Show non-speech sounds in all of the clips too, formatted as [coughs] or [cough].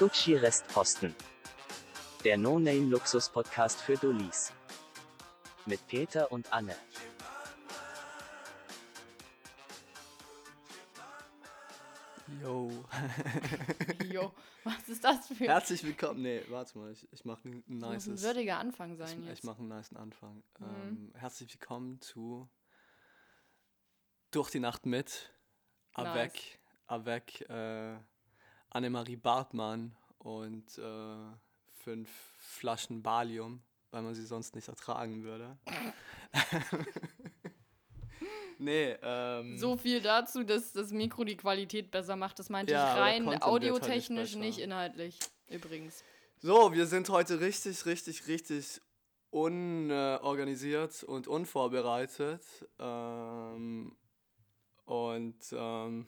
Gucci Restposten. Der No-Name-Luxus-Podcast für Dullis. Mit Peter und Anne. Yo. [laughs] Jo, [laughs] was ist das für Herzlich willkommen. Nee, warte mal, ich, ich mache ein das muss ein würdiger Anfang Ich, sein ich jetzt. mache einen niceen Anfang. Mhm. Ähm, herzlich willkommen zu Durch die Nacht mit Avec, avec äh, Annemarie Bartmann und äh, fünf Flaschen Valium, weil man sie sonst nicht ertragen würde. [laughs] nee, ähm, So viel dazu, dass das Mikro die Qualität besser macht. Das meinte Ja, ich rein wird halt nicht audiotechnisch, nicht inhaltlich. Übrigens. So, wir sind heute richtig, richtig, richtig unorganisiert und unvorbereitet. Ähm, und ähm,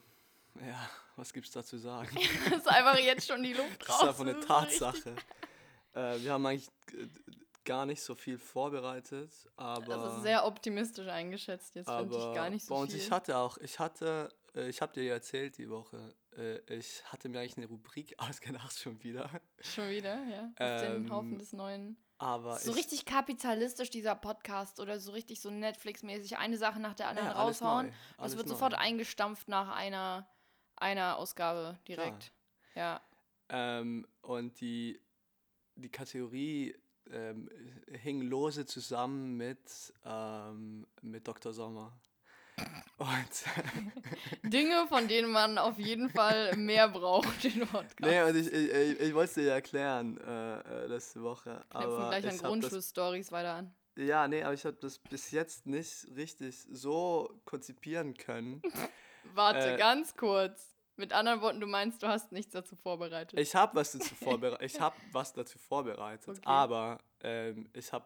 ja, was gibt's da zu sagen? [laughs] Das ist einfach jetzt schon die [laughs] Luft Das raus. ist einfach eine Das ist so richtig- Tatsache. Äh, wir haben eigentlich äh, gar nicht so viel vorbereitet, aber, Das ist sehr optimistisch eingeschätzt. Jetzt finde ich gar nicht so uns, viel. ich hatte auch, ich hatte, äh, ich habe dir ja erzählt die Woche, äh, ich hatte mir eigentlich eine Rubrik [laughs] ausgedacht schon wieder, Schon wieder, ja. Auf den Ähm, Haufen des Neuen. aber So ich, richtig kapitalistisch, dieser Podcast. Oder so richtig so Netflix-mäßig. Eine Sache nach der anderen ja, raushauen. Das wird neu. sofort eingestampft nach einer, einer Ausgabe direkt. Ja. Ähm, und die, die Kategorie ähm, hing lose zusammen mit, ähm, mit Dr. Sommer. [laughs] Dinge, von denen man auf jeden Fall mehr braucht in Podcast. nee, und ich, ich, ich, ich wollte es dir erklären äh, äh, letzte Woche. Knüpfen Aber gleich an Grundschulstories weiter an. ja, nee, aber ich habe das bis jetzt nicht richtig so konzipieren können. [laughs] Warte, Äh, ganz kurz. Mit anderen Worten, du meinst, du hast nichts dazu vorbereitet. Ich habe was dazu [laughs] vorbereitet. Ich habe was dazu vorbereitet, Okay. aber ähm, ich habe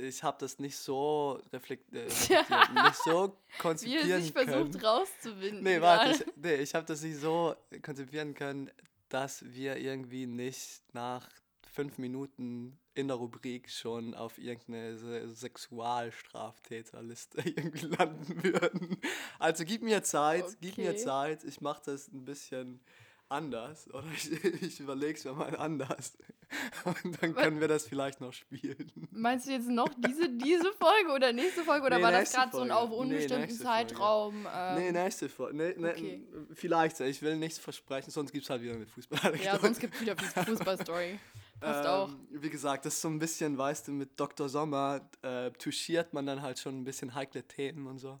ich habe das nicht so [laughs] reflektiert, Ja. nicht so Wie er konzipieren sich können. versucht rauszuwinden. Nee, warte, ich, nee, ich habe das nicht so konzipieren können, dass wir irgendwie nicht nach fünf Minuten in der Rubrik schon auf irgendeine Se Sexualstraftäterliste [laughs] irgendwie landen würden. Also gib mir Zeit, gib mir Okay. Zeit. Ich mache das ein bisschen anders oder ich, ich überlege es mir mal anders. [laughs] Und dann können wir das vielleicht noch spielen. Meinst du jetzt noch diese, diese Folge oder nächste Folge? Oder Nee, war das gerade so ein auf Nee, unbestimmten Folge. Zeitraum? Ähm, nee, nächste Folge. Nee, nee, okay. Vielleicht, ich will nichts versprechen, sonst gibt es halt wieder eine Fußball. Ja, sonst gibt es wieder Fußballstory. [laughs] Passt auch. Ähm, Wie gesagt, das ist so ein bisschen, weißt du, mit Dr. Sommer äh, touchiert man dann halt schon ein bisschen heikle Themen und so.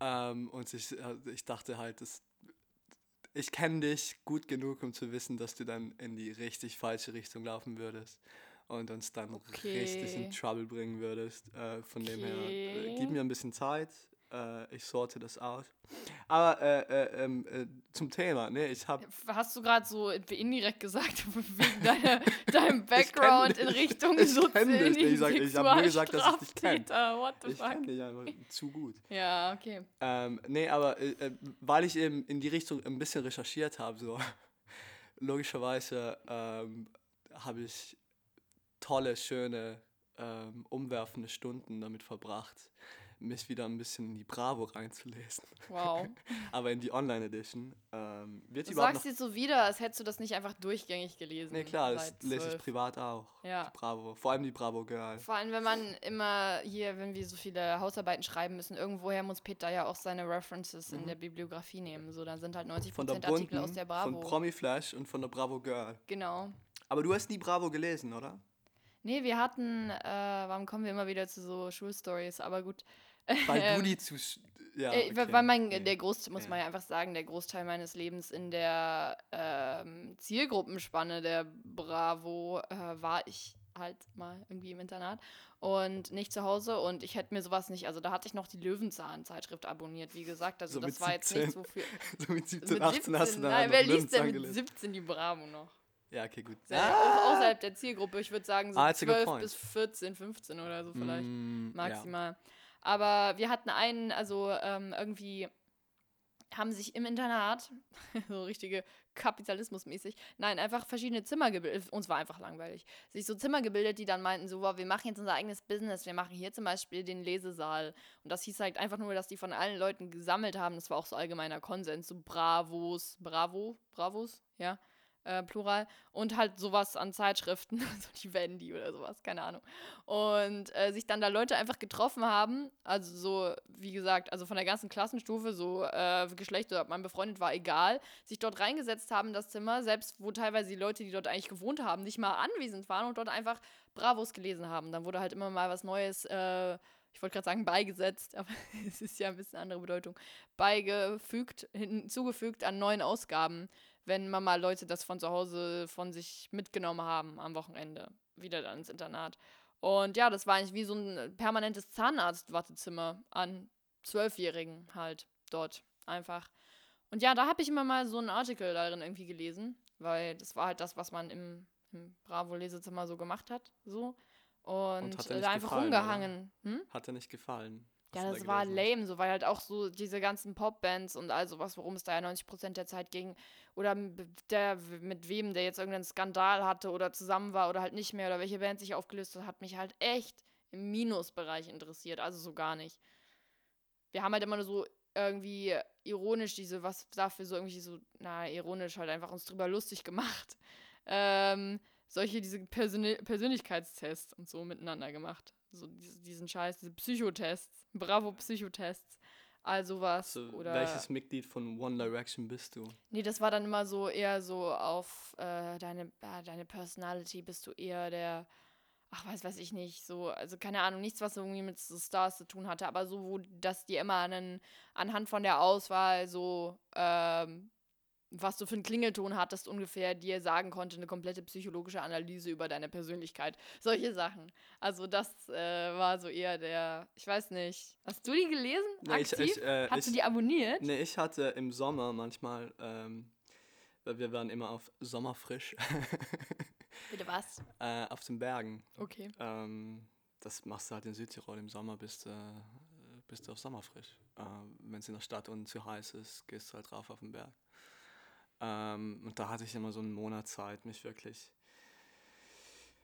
Ähm, und ich, äh, ich dachte halt, das, ich kenne dich gut genug, um zu wissen, dass du dann in die richtig falsche Richtung laufen würdest und uns dann richtig in Okay. Trouble bringen würdest. Äh, von dem her, äh, Okay. gib mir ein bisschen Zeit. Äh, ich sorte das aus. Aber äh, äh, ähm, äh, zum Thema, ne, ich habe Hast du gerade so indirekt gesagt, [laughs] wegen [laughs] deiner, deinem Background in. Richtung Ich so kenn dich. Ich sag- ich hab nur gesagt, dass ich dich kenn. Sexualstraftäter, What the ich kenne dich einfach zu gut. Ja, okay. Ähm, nee, aber äh, äh, weil ich eben in die Richtung ein bisschen recherchiert habe, so [laughs] logischerweise ähm, habe ich tolle, schöne, ähm, umwerfende Stunden damit verbracht, mich wieder ein bisschen in die Bravo reinzulesen. Wow. [laughs] aber in die Online-Edition. Ähm, wird Du sagst jetzt so wieder, als hättest du das nicht einfach durchgängig gelesen. Nee, klar, das lese ich 12. privat auch. Ja. Die Bravo. Vor allem die Bravo Girl. Vor allem, wenn man immer hier, wenn wir so viele Hausarbeiten schreiben müssen, irgendwoher muss Peter ja auch seine References in der Bibliografie nehmen. So, dann sind halt 90% Mhm. Von der Artikel Bunten, aus der von Bravo. Promi Flash und von der Bravo Girl. genau. Aber du hast nie Bravo gelesen, oder? Nee, wir hatten, äh, warum kommen wir immer wieder zu so Schulstories, aber gut. Weil [laughs] Ähm, du die zu. Ja, Äh, okay. Weil mein, Nee. der Groß, muss Ja. man ja einfach sagen, der Großteil meines Lebens in der ähm, Zielgruppenspanne der Bravo äh, war ich halt mal irgendwie im Internat und nicht zu Hause und ich hätte mir sowas nicht, also da hatte ich noch die Löwenzahn-Zeitschrift abonniert, wie gesagt, also So das war jetzt 17. nichts, wofür... [laughs] so mit 17, mit 18 hast du 17, dann nein, wer liest denn mit gelesen. 17 die Bravo noch? Ja, okay, gut. Sehr, auch außerhalb der Zielgruppe, ich würde sagen so Ah, that's a good 12 point. bis 14, 15 oder so vielleicht Mm, maximal. Aber wir hatten einen, also ähm, irgendwie haben sich im Internat, [laughs] so richtige Kapitalismusmäßig, nein, einfach verschiedene Zimmer gebildet, uns war einfach langweilig, sich so Zimmer gebildet, die dann meinten, so, wow, wir machen jetzt unser eigenes Business, wir machen hier zum Beispiel den Lesesaal. Und das hieß halt einfach nur, dass die von allen Leuten gesammelt haben, das war auch so allgemeiner Konsens, so Bravos, Bravo, Bravos, ja, äh, Plural, und halt sowas an Zeitschriften, [laughs] so die Wendy oder sowas, keine Ahnung. Und äh, sich dann da Leute einfach getroffen haben, also so, wie gesagt, also von der ganzen Klassenstufe, so äh, Geschlecht oder ob man befreundet war, egal, sich dort reingesetzt haben in das Zimmer, selbst wo teilweise die Leute, die dort eigentlich gewohnt haben, nicht mal anwesend waren und dort einfach Bravos gelesen haben. Dann wurde halt immer mal was Neues, äh, ich wollte gerade sagen beigesetzt, [laughs] aber es ist ja ein bisschen andere Bedeutung, beigefügt, hinzugefügt an neuen Ausgaben wenn man mal Leute das von zu Hause von sich mitgenommen haben am Wochenende, wieder dann ins Internat. Und ja, das war eigentlich wie so ein permanentes Zahnarzt-Wartezimmer an Zwölfjährigen halt dort einfach. Und ja, da habe ich immer mal so einen Artikel darin irgendwie gelesen, weil das war halt das, was man im, im Bravo-Lesezimmer so gemacht hat, so. Und, Und da einfach gefallen, rumgehangen. Hm? Hat er nicht gefallen? Ja, das war lame, so, weil halt auch so diese ganzen Popbands und all sowas, worum es da ja 90% der Zeit ging, oder der, mit wem der jetzt irgendeinen Skandal hatte oder zusammen war oder halt nicht mehr, oder welche Band sich aufgelöst hat, hat mich halt echt im Minusbereich interessiert, also so gar nicht. Wir haben halt immer nur so irgendwie ironisch diese, was dafür so irgendwie so, na, ironisch halt einfach uns drüber lustig gemacht. [laughs] Ähm, solche, diese Persön Persönlichkeitstests und so miteinander gemacht. So diesen Scheiß, diese Psychotests, Bravo-Psychotests, all sowas. So, oder welches Mitglied von One Direction bist du? Nee, das war dann immer so eher so auf äh, deine, äh, deine Personality bist du eher der, ach, weiß, weiß ich nicht, so, also keine Ahnung, nichts, was irgendwie mit so Stars zu tun hatte, aber so, wo das dir immer einen, anhand von der Auswahl so ähm, was du für einen Klingelton hattest, ungefähr dir sagen konnte, eine komplette psychologische Analyse über deine Persönlichkeit. Solche Sachen. Also das äh, war so eher der, ich weiß nicht. Hast du die gelesen? Nee, aktiv? Ich, ich, äh, Hast ich, du die abonniert? Nee, ich hatte im Sommer manchmal, ähm, weil wir waren immer auf Sommerfrisch. [laughs] Bitte was? Äh, auf den Bergen. Okay. Ähm, das machst du halt in Südtirol im Sommer, bist, äh, bist du auf Sommerfrisch. Äh, Wenn es in der Stadt und zu heiß ist, gehst du halt drauf auf den Berg. Ähm, und da hatte ich immer so einen Monat Zeit, mich wirklich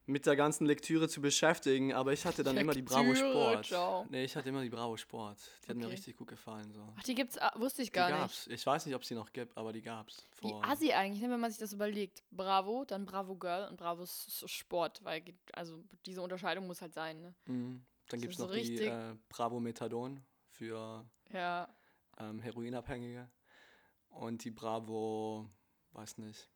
mit der ganzen Lektüre zu beschäftigen, aber ich hatte dann Lektüre, immer die Bravo Sport. Ciao. Nee, ich hatte immer die Bravo Sport. Die okay. hat mir richtig gut gefallen. So. Ach, die gibt's, ah, wusste ich gar die gab's. nicht. Ich weiß nicht, ob es die noch gibt, aber die gab's. Wie assi eigentlich, ne, wenn man sich das überlegt. Bravo, dann Bravo Girl und Bravo Sport, weil also diese Unterscheidung muss halt sein. Ne? Mhm. Dann gibt es noch die äh, Bravo Methadon für ja. ähm, Heroinabhängige und die Bravo, weiß nicht.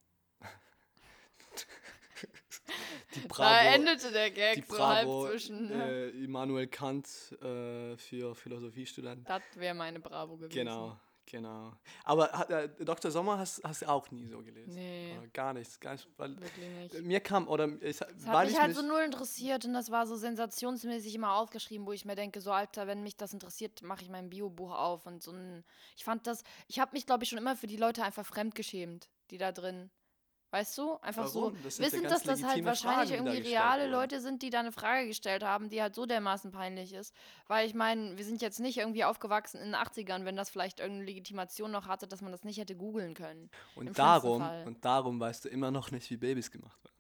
die Bravo, da endete der Gag die Bravo, so halb zwischen. Äh, Immanuel Kant äh, für Philosophiestudenten. Das wäre meine Bravo gewesen. Genau, Genau. Aber äh, Dr. Sommer hast du auch nie so gelesen? Nee. Oder gar nichts. Gar nicht, weil Wirklich nicht. Mir kam, oder ich, das hat mich halt so null interessiert und das war so sensationsmäßig immer aufgeschrieben, wo ich mir denke, so Alter, wenn mich das interessiert, mache ich mein Biobuch auf und so ein, ich fand das, ich habe mich glaube ich schon immer für die Leute einfach fremdgeschämt, die da drin Weißt du? Einfach Warum? so. Das wissen, dass das halt wahrscheinlich Fragen, irgendwie reale wurden. Leute sind, die da eine Frage gestellt haben, die halt so dermaßen peinlich ist. Weil ich meine, wir sind jetzt nicht irgendwie aufgewachsen in den 80ern, wenn das vielleicht irgendeine Legitimation noch hatte, dass man das nicht hätte googeln können. Und darum, und darum weißt du immer noch nicht, wie Babys gemacht werden.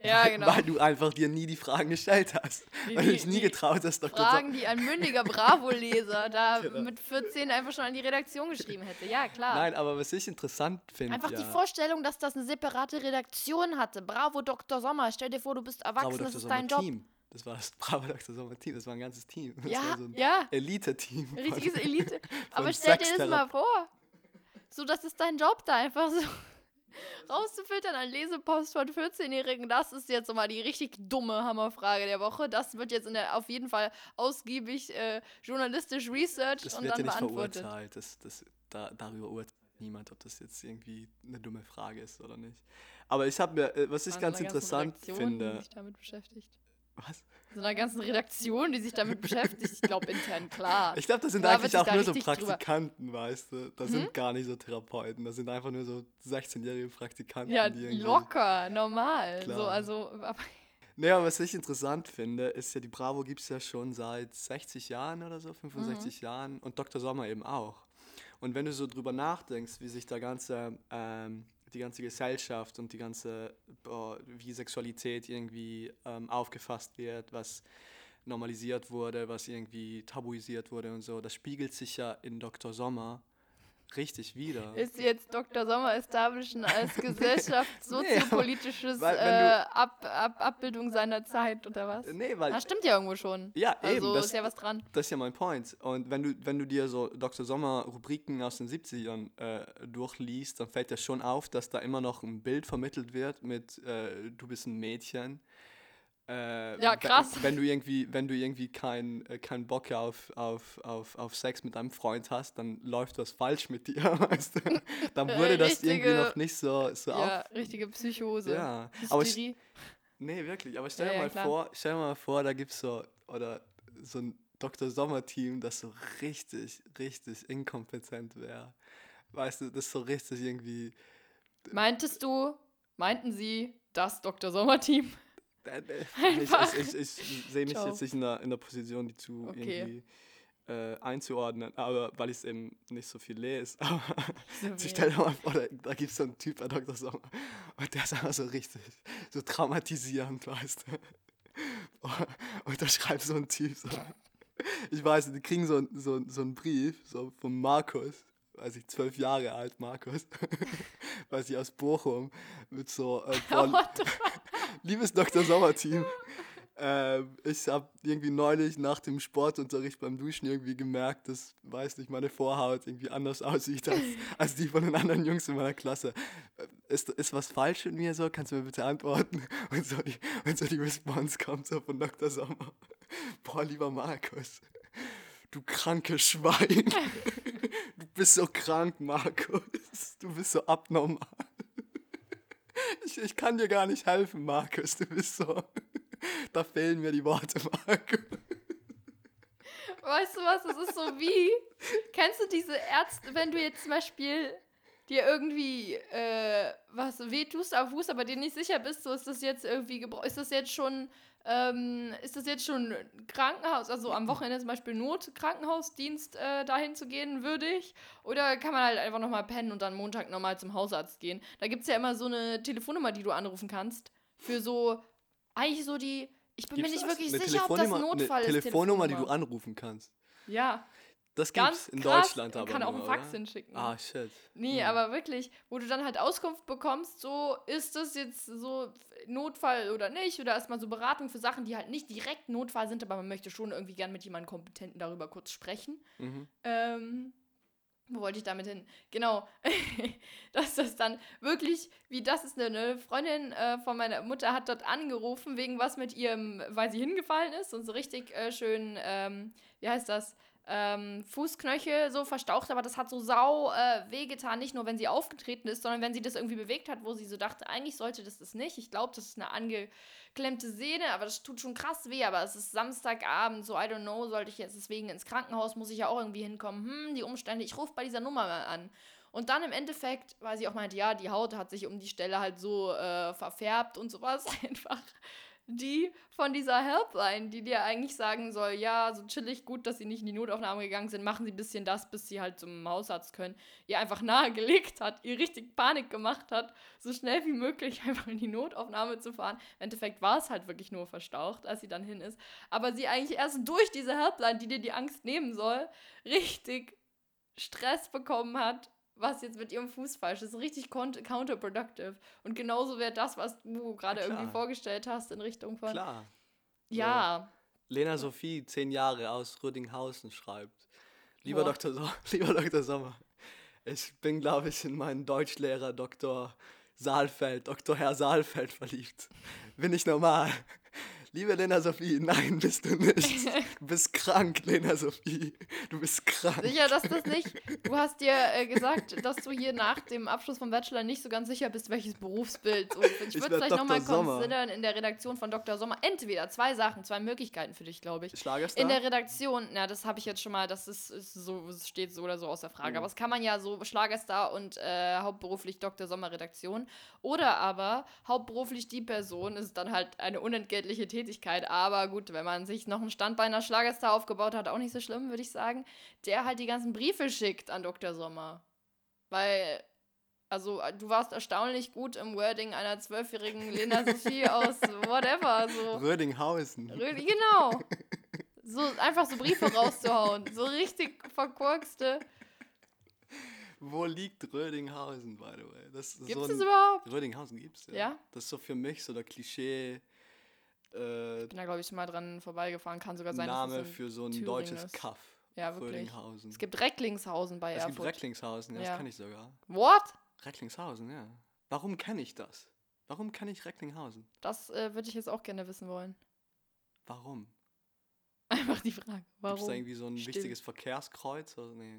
Ja, weil, genau. Weil du einfach dir nie die Fragen gestellt hast. Die, weil du dich nie getraut hast, Dr. Fragen, die ein mündiger Bravo-Leser da [laughs] genau. mit 14 einfach schon an die Redaktion geschrieben hätte. Ja, klar. Nein, aber was ich interessant finde. Einfach ja, die Vorstellung, dass das eine separate Redaktion hatte. Bravo, Dr. Sommer. Stell dir vor, du bist erwachsen, Bravo, das ist dein Job. Team. Das war das [laughs] Bravo Dr. Sommer Team, das war ein ganzes Team. Das ja, war so ein ja. Elite-Team. Richtiges [laughs] Elite. Aber stell dir das mal vor. So, das ist dein Job da einfach so [laughs] rauszufiltern an Lesepost von 14-Jährigen, das ist jetzt mal die richtig dumme Hammerfrage der Woche. Das wird jetzt in der, auf jeden Fall ausgiebig äh, journalistisch researched das und dann ja nicht beantwortet. Verurteilt. Das, das, da, darüber urteilt niemand, ob das jetzt irgendwie eine dumme Frage ist oder nicht. Aber ich habe mir, äh, was ich ganz interessant finde. Was? So einer ganzen Redaktion, die sich damit beschäftigt. Ich glaube, intern, klar. Ich glaube, das sind da eigentlich auch nur so Praktikanten, drüber. weißt du. Das hm? sind gar nicht so Therapeuten. Das sind einfach nur so 16-jährige Praktikanten. Ja, locker, normal. Klar. So, also, aber naja, was ich interessant finde, ist ja, die Bravo gibt es ja schon seit 60 Jahren oder so, 65 mhm. Jahren und Dr. Sommer eben auch. Und wenn du so drüber nachdenkst, wie sich der ganze ähm, die ganze Gesellschaft und die ganze, boah, wie Sexualität irgendwie ähm, aufgefasst wird, was normalisiert wurde, was irgendwie tabuisiert wurde und so, das spiegelt sich ja in Dr. Sommer richtig wieder. Ist jetzt Dr. Sommer establishen als [laughs] Gesellschafts soziopolitisches weil wenn äh, Ab, Ab, Abbildung seiner Zeit oder was? Nee, weil Das stimmt ja irgendwo schon. Ja, eben, Also ist ja was dran. Das ist ja mein Point. Und wenn du, wenn du dir so Dr. Sommer Rubriken aus den 70ern äh, durchliest, dann fällt dir schon auf, dass da immer noch ein Bild vermittelt wird mit äh, du bist ein Mädchen. Äh, Ja, krass. Wenn du irgendwie, wenn du irgendwie keinen äh, kein Bock auf, auf, auf, auf Sex mit deinem Freund hast, dann läuft was falsch mit dir, [laughs] weißt du? Dann wurde das irgendwie Richtige- noch nicht so, so Ja, richtige Psychose. Ja, aber ich- Hysterie. Nee, wirklich. Aber stell Ja, dir mal klar. vor, stell dir mal vor, da gibt's so oder so ein Dr. Sommer-Team, das so richtig, richtig inkompetent wäre. Weißt du, das so richtig irgendwie. Meintest du, meinten sie das Dr. Sommer-Team? Äh, äh, Einfach. Ich, ich, ich, sehe mich Ciao. jetzt nicht in der, in der Position, die zu Okay. irgendwie äh, einzuordnen, aber weil ich es eben nicht so viel lese. [laughs] Aber So also wie- stell dir mal vor, da, da gibt es so einen Typ bei Dr. Sommer und der ist einfach so richtig, so traumatisierend, weißt du. Und da schreibt so ein Typ so, ich weiß die kriegen so, so, so einen Brief so von Markus, weiß ich, zwölf Jahre alt, Markus, [laughs] weiß ich, aus Bochum, mit so, äh, [laughs] the- liebes Dr. Sommer-Team, ähm, ich habe irgendwie neulich nach dem Sportunterricht beim Duschen irgendwie gemerkt, dass, weiß nicht, meine Vorhaut irgendwie anders [laughs] aussieht als, als die von den anderen Jungs in meiner Klasse. Äh, Ist, ist was falsch mit mir so? Kannst du mir bitte antworten? [laughs] Und so die, und so die Response kommt so von Dr. Sommer. [laughs] Boah, lieber Markus, du kranke Schwein. Du bist so krank, Markus. Du bist so abnormal. Ich, ich kann dir gar nicht helfen, Markus. Du bist so. [laughs] Da fehlen mir die Worte, Markus. Weißt du was, das ist so wie, kennst du diese Ärzte, wenn du jetzt zum Beispiel dir irgendwie äh, was wehtust am Fuß, aber dir nicht sicher bist, so ist das jetzt irgendwie, ist das jetzt schon, ähm, ist das jetzt schon Krankenhaus, also am Wochenende zum Beispiel Notkrankenhausdienst äh, dahin zu gehen, würdig? Oder kann man halt einfach nochmal pennen und dann Montag nochmal zum Hausarzt gehen? Da gibt es ja immer so eine Telefonnummer, die du anrufen kannst, für so, eigentlich so die, ich bin mir Gibt's nicht das? wirklich Eine sicher, ob das Telefonnummer- Notfall eine ist. Telefonnummer, die du Telefonnummer. anrufen kannst. Ja, Das ganz gibt's in krass. Deutschland Man aber. kann auch einen Fax oder? hinschicken. Ah, shit. Nee, Hm. aber wirklich, wo du dann halt Auskunft bekommst, so ist das jetzt so Notfall oder nicht, oder erstmal so Beratung für Sachen, die halt nicht direkt Notfall sind, aber man möchte schon irgendwie gern mit jemandem Kompetenten darüber kurz sprechen. Mhm. Ähm, wo wollte ich damit hin? Genau, [laughs] dass das dann wirklich, wie das ist eine Freundin äh, von meiner Mutter hat dort angerufen, wegen was mit ihrem, weil sie hingefallen ist und so richtig äh, schön, ähm, wie heißt das? Ähm, Fußknöchel so verstaucht, aber das hat so sau äh, wehgetan, nicht nur wenn sie aufgetreten ist, sondern wenn sie das irgendwie bewegt hat, wo sie so dachte, eigentlich sollte das das nicht. Ich glaube, das ist eine angeklemmte Sehne, aber das tut schon krass weh, aber es ist Samstagabend, so I don't know, sollte ich jetzt deswegen ins Krankenhaus, muss ich ja auch irgendwie hinkommen. Hm, die Umstände, ich rufe bei dieser Nummer mal an. Und dann im Endeffekt, weil sie auch meinte, ja, die Haut hat sich um die Stelle halt so äh, verfärbt und sowas, [laughs] einfach die von dieser Helpline, die dir eigentlich sagen soll, ja, so chillig, gut, dass sie nicht in die Notaufnahme gegangen sind, machen sie ein bisschen das, bis sie halt zum Hausarzt können, ihr einfach nahegelegt hat, ihr richtig Panik gemacht hat, so schnell wie möglich [laughs] einfach in die Notaufnahme zu fahren. Im Endeffekt war es halt wirklich nur verstaucht, als sie dann hin ist. Aber sie eigentlich erst durch diese Helpline, die dir die Angst nehmen soll, richtig Stress bekommen hat, was jetzt mit ihrem Fuß falsch ist. Richtig count- counterproductive. Und genauso wäre das, was du gerade Ja, irgendwie vorgestellt hast, in Richtung von. Klar. Ja. Lena Sophie, zehn Jahre aus Rüdinghausen, schreibt. Lieber Boah. Dr. So [laughs] Lieber Dr. Sommer, ich bin, glaube ich, in meinen Deutschlehrer Dr. Saalfeld, Dr. Herr Saalfeld verliebt. Bin ich normal? [laughs] Liebe Lena Sophie, nein, bist du nicht. [laughs] Du bist krank, Lena Sophie. Du bist krank. Sicher, dass das nicht. Du hast dir äh, gesagt, dass du hier nach dem Abschluss vom Bachelor nicht so ganz sicher bist, welches Berufsbild. Und ich würde vielleicht nochmal considern in der Redaktion von Dr. Sommer. Entweder zwei Sachen, zwei Möglichkeiten für dich, glaube ich. Schlagerstar? In der Redaktion, na, das habe ich jetzt schon mal, das ist, ist so, steht so oder so außer Frage. Mhm. Aber es kann man ja so Schlagerstar und äh, hauptberuflich Dr. Sommer Redaktion. Oder aber hauptberuflich die Person ist dann halt eine unentgeltliche Tätigkeit. Aber gut, wenn man sich noch einen Stand bei einer Schlagerstar aufgebaut hat, auch nicht so schlimm, würde ich sagen. Der halt die ganzen Briefe schickt an Dr. Sommer. Weil. Also, du warst erstaunlich gut im Wording einer zwölfjährigen Lena Sophie [laughs] aus whatever. So. Rödinghausen. Rödi, genau. So einfach so Briefe rauszuhauen. So richtig verkorkste. Wo liegt Rödinghausen, by the way? Das Gibt so es ein, überhaupt? Rödinghausen gibt's, ja. Ja? Das ist so für mich so der Klischee äh, Ich bin da, glaube ich, schon mal dran vorbeigefahren. Kann sogar sein, Name dass es für so ein Thüringen deutsches ist. Kaff. Ja, wirklich. Es gibt Recklingshausen bei es gibt Erfurt. Recklinghausen, ja, Ja. das kann ich sogar. What? Recklinghausen, ja. Warum kenne ich das? Warum kenne ich Recklinghausen? Das äh, würde ich jetzt auch gerne wissen wollen. Warum? [laughs] Einfach die Frage. Gibt es Warum? da irgendwie so ein Still. wichtiges Verkehrskreuz? Oder? Nee,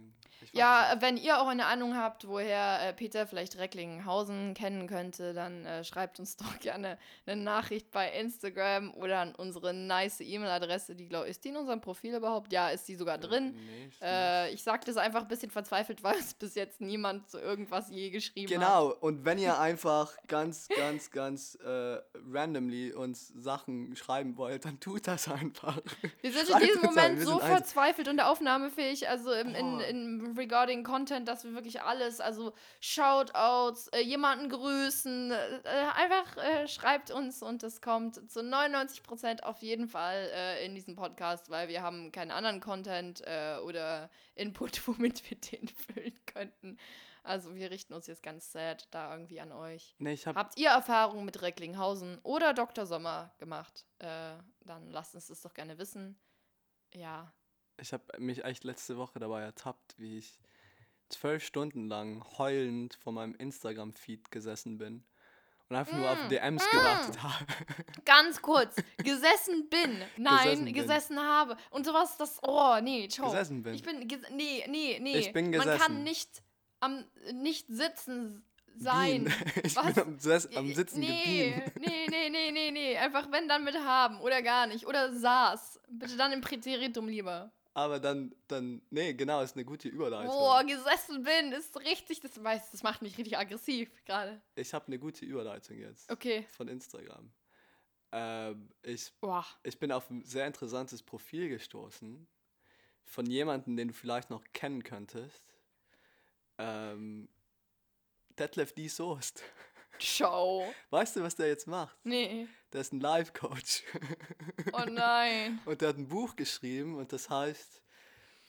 Ja, äh, wenn ihr auch eine Ahnung habt, woher äh, Peter vielleicht Recklinghausen kennen könnte, dann äh, schreibt uns [laughs] doch gerne eine Nachricht bei Instagram oder an unsere nice E-Mail-Adresse. Die glaube ist die in unserem Profil überhaupt? Ja, ist die sogar nicht. drin. Nee, Äh, ich sage das einfach ein bisschen verzweifelt, [laughs] weil es bis jetzt niemand so irgendwas je geschrieben hat. Genau, und wenn ihr einfach ganz, ganz, ganz äh, randomly uns Sachen schreiben wollt, dann tut das einfach. Wir sind in Schreibt diesem Moment so sind eins- verzweifelt und aufnahmefähig, also im, in, in regarding Content, dass wir wirklich alles, also Shoutouts, äh, jemanden grüßen, äh, einfach äh, schreibt uns und es kommt zu 99% auf jeden Fall äh, in diesem Podcast, weil wir haben keinen anderen Content äh, oder Input, [laughs] womit wir den füllen könnten. Also wir richten uns jetzt ganz sad da irgendwie an euch. Nee, habe Habt ihr Erfahrungen mit Recklinghausen oder Dr. Sommer gemacht? Äh, dann lasst uns das doch gerne wissen. Ja. ich hab mich echt letzte Woche dabei ertappt, wie ich zwölf Stunden lang heulend vor meinem Instagram-Feed gesessen bin und einfach nur auf Mm, DMs mm. gewartet habe. [laughs] Ganz kurz. Gesessen bin. [laughs] Nein, Gesessen gesessen, bin. habe. Und sowas, das. Oh, nee, ciao. Gesessen bin. Ich bin. Nee, nee, nee. Ich bin Man kann gesessen. nicht am. Nicht sitzen sein. Bien. [laughs] Ich Was? bin am, Ses am Sitzen nee, nee, nee, nee, nee, nee. Einfach wenn dann mit haben oder gar nicht. Oder saß. Bitte dann im Präteritum lieber. Aber dann, dann, nee, genau, ist eine gute Überleitung. Boah, gesessen bin, ist richtig, das weiß, das macht mich richtig aggressiv gerade. Ich habe eine gute Überleitung jetzt Okay. von Instagram. Ähm, ich, Boah. ich bin auf ein sehr interessantes Profil gestoßen von jemandem, den du vielleicht noch kennen könntest. Ähm, Detlef D. Soest. Ciao. Weißt du, was der jetzt macht? Nee. Der ist ein Life-Coach. Oh nein. [laughs] Und der hat ein Buch geschrieben und das heißt,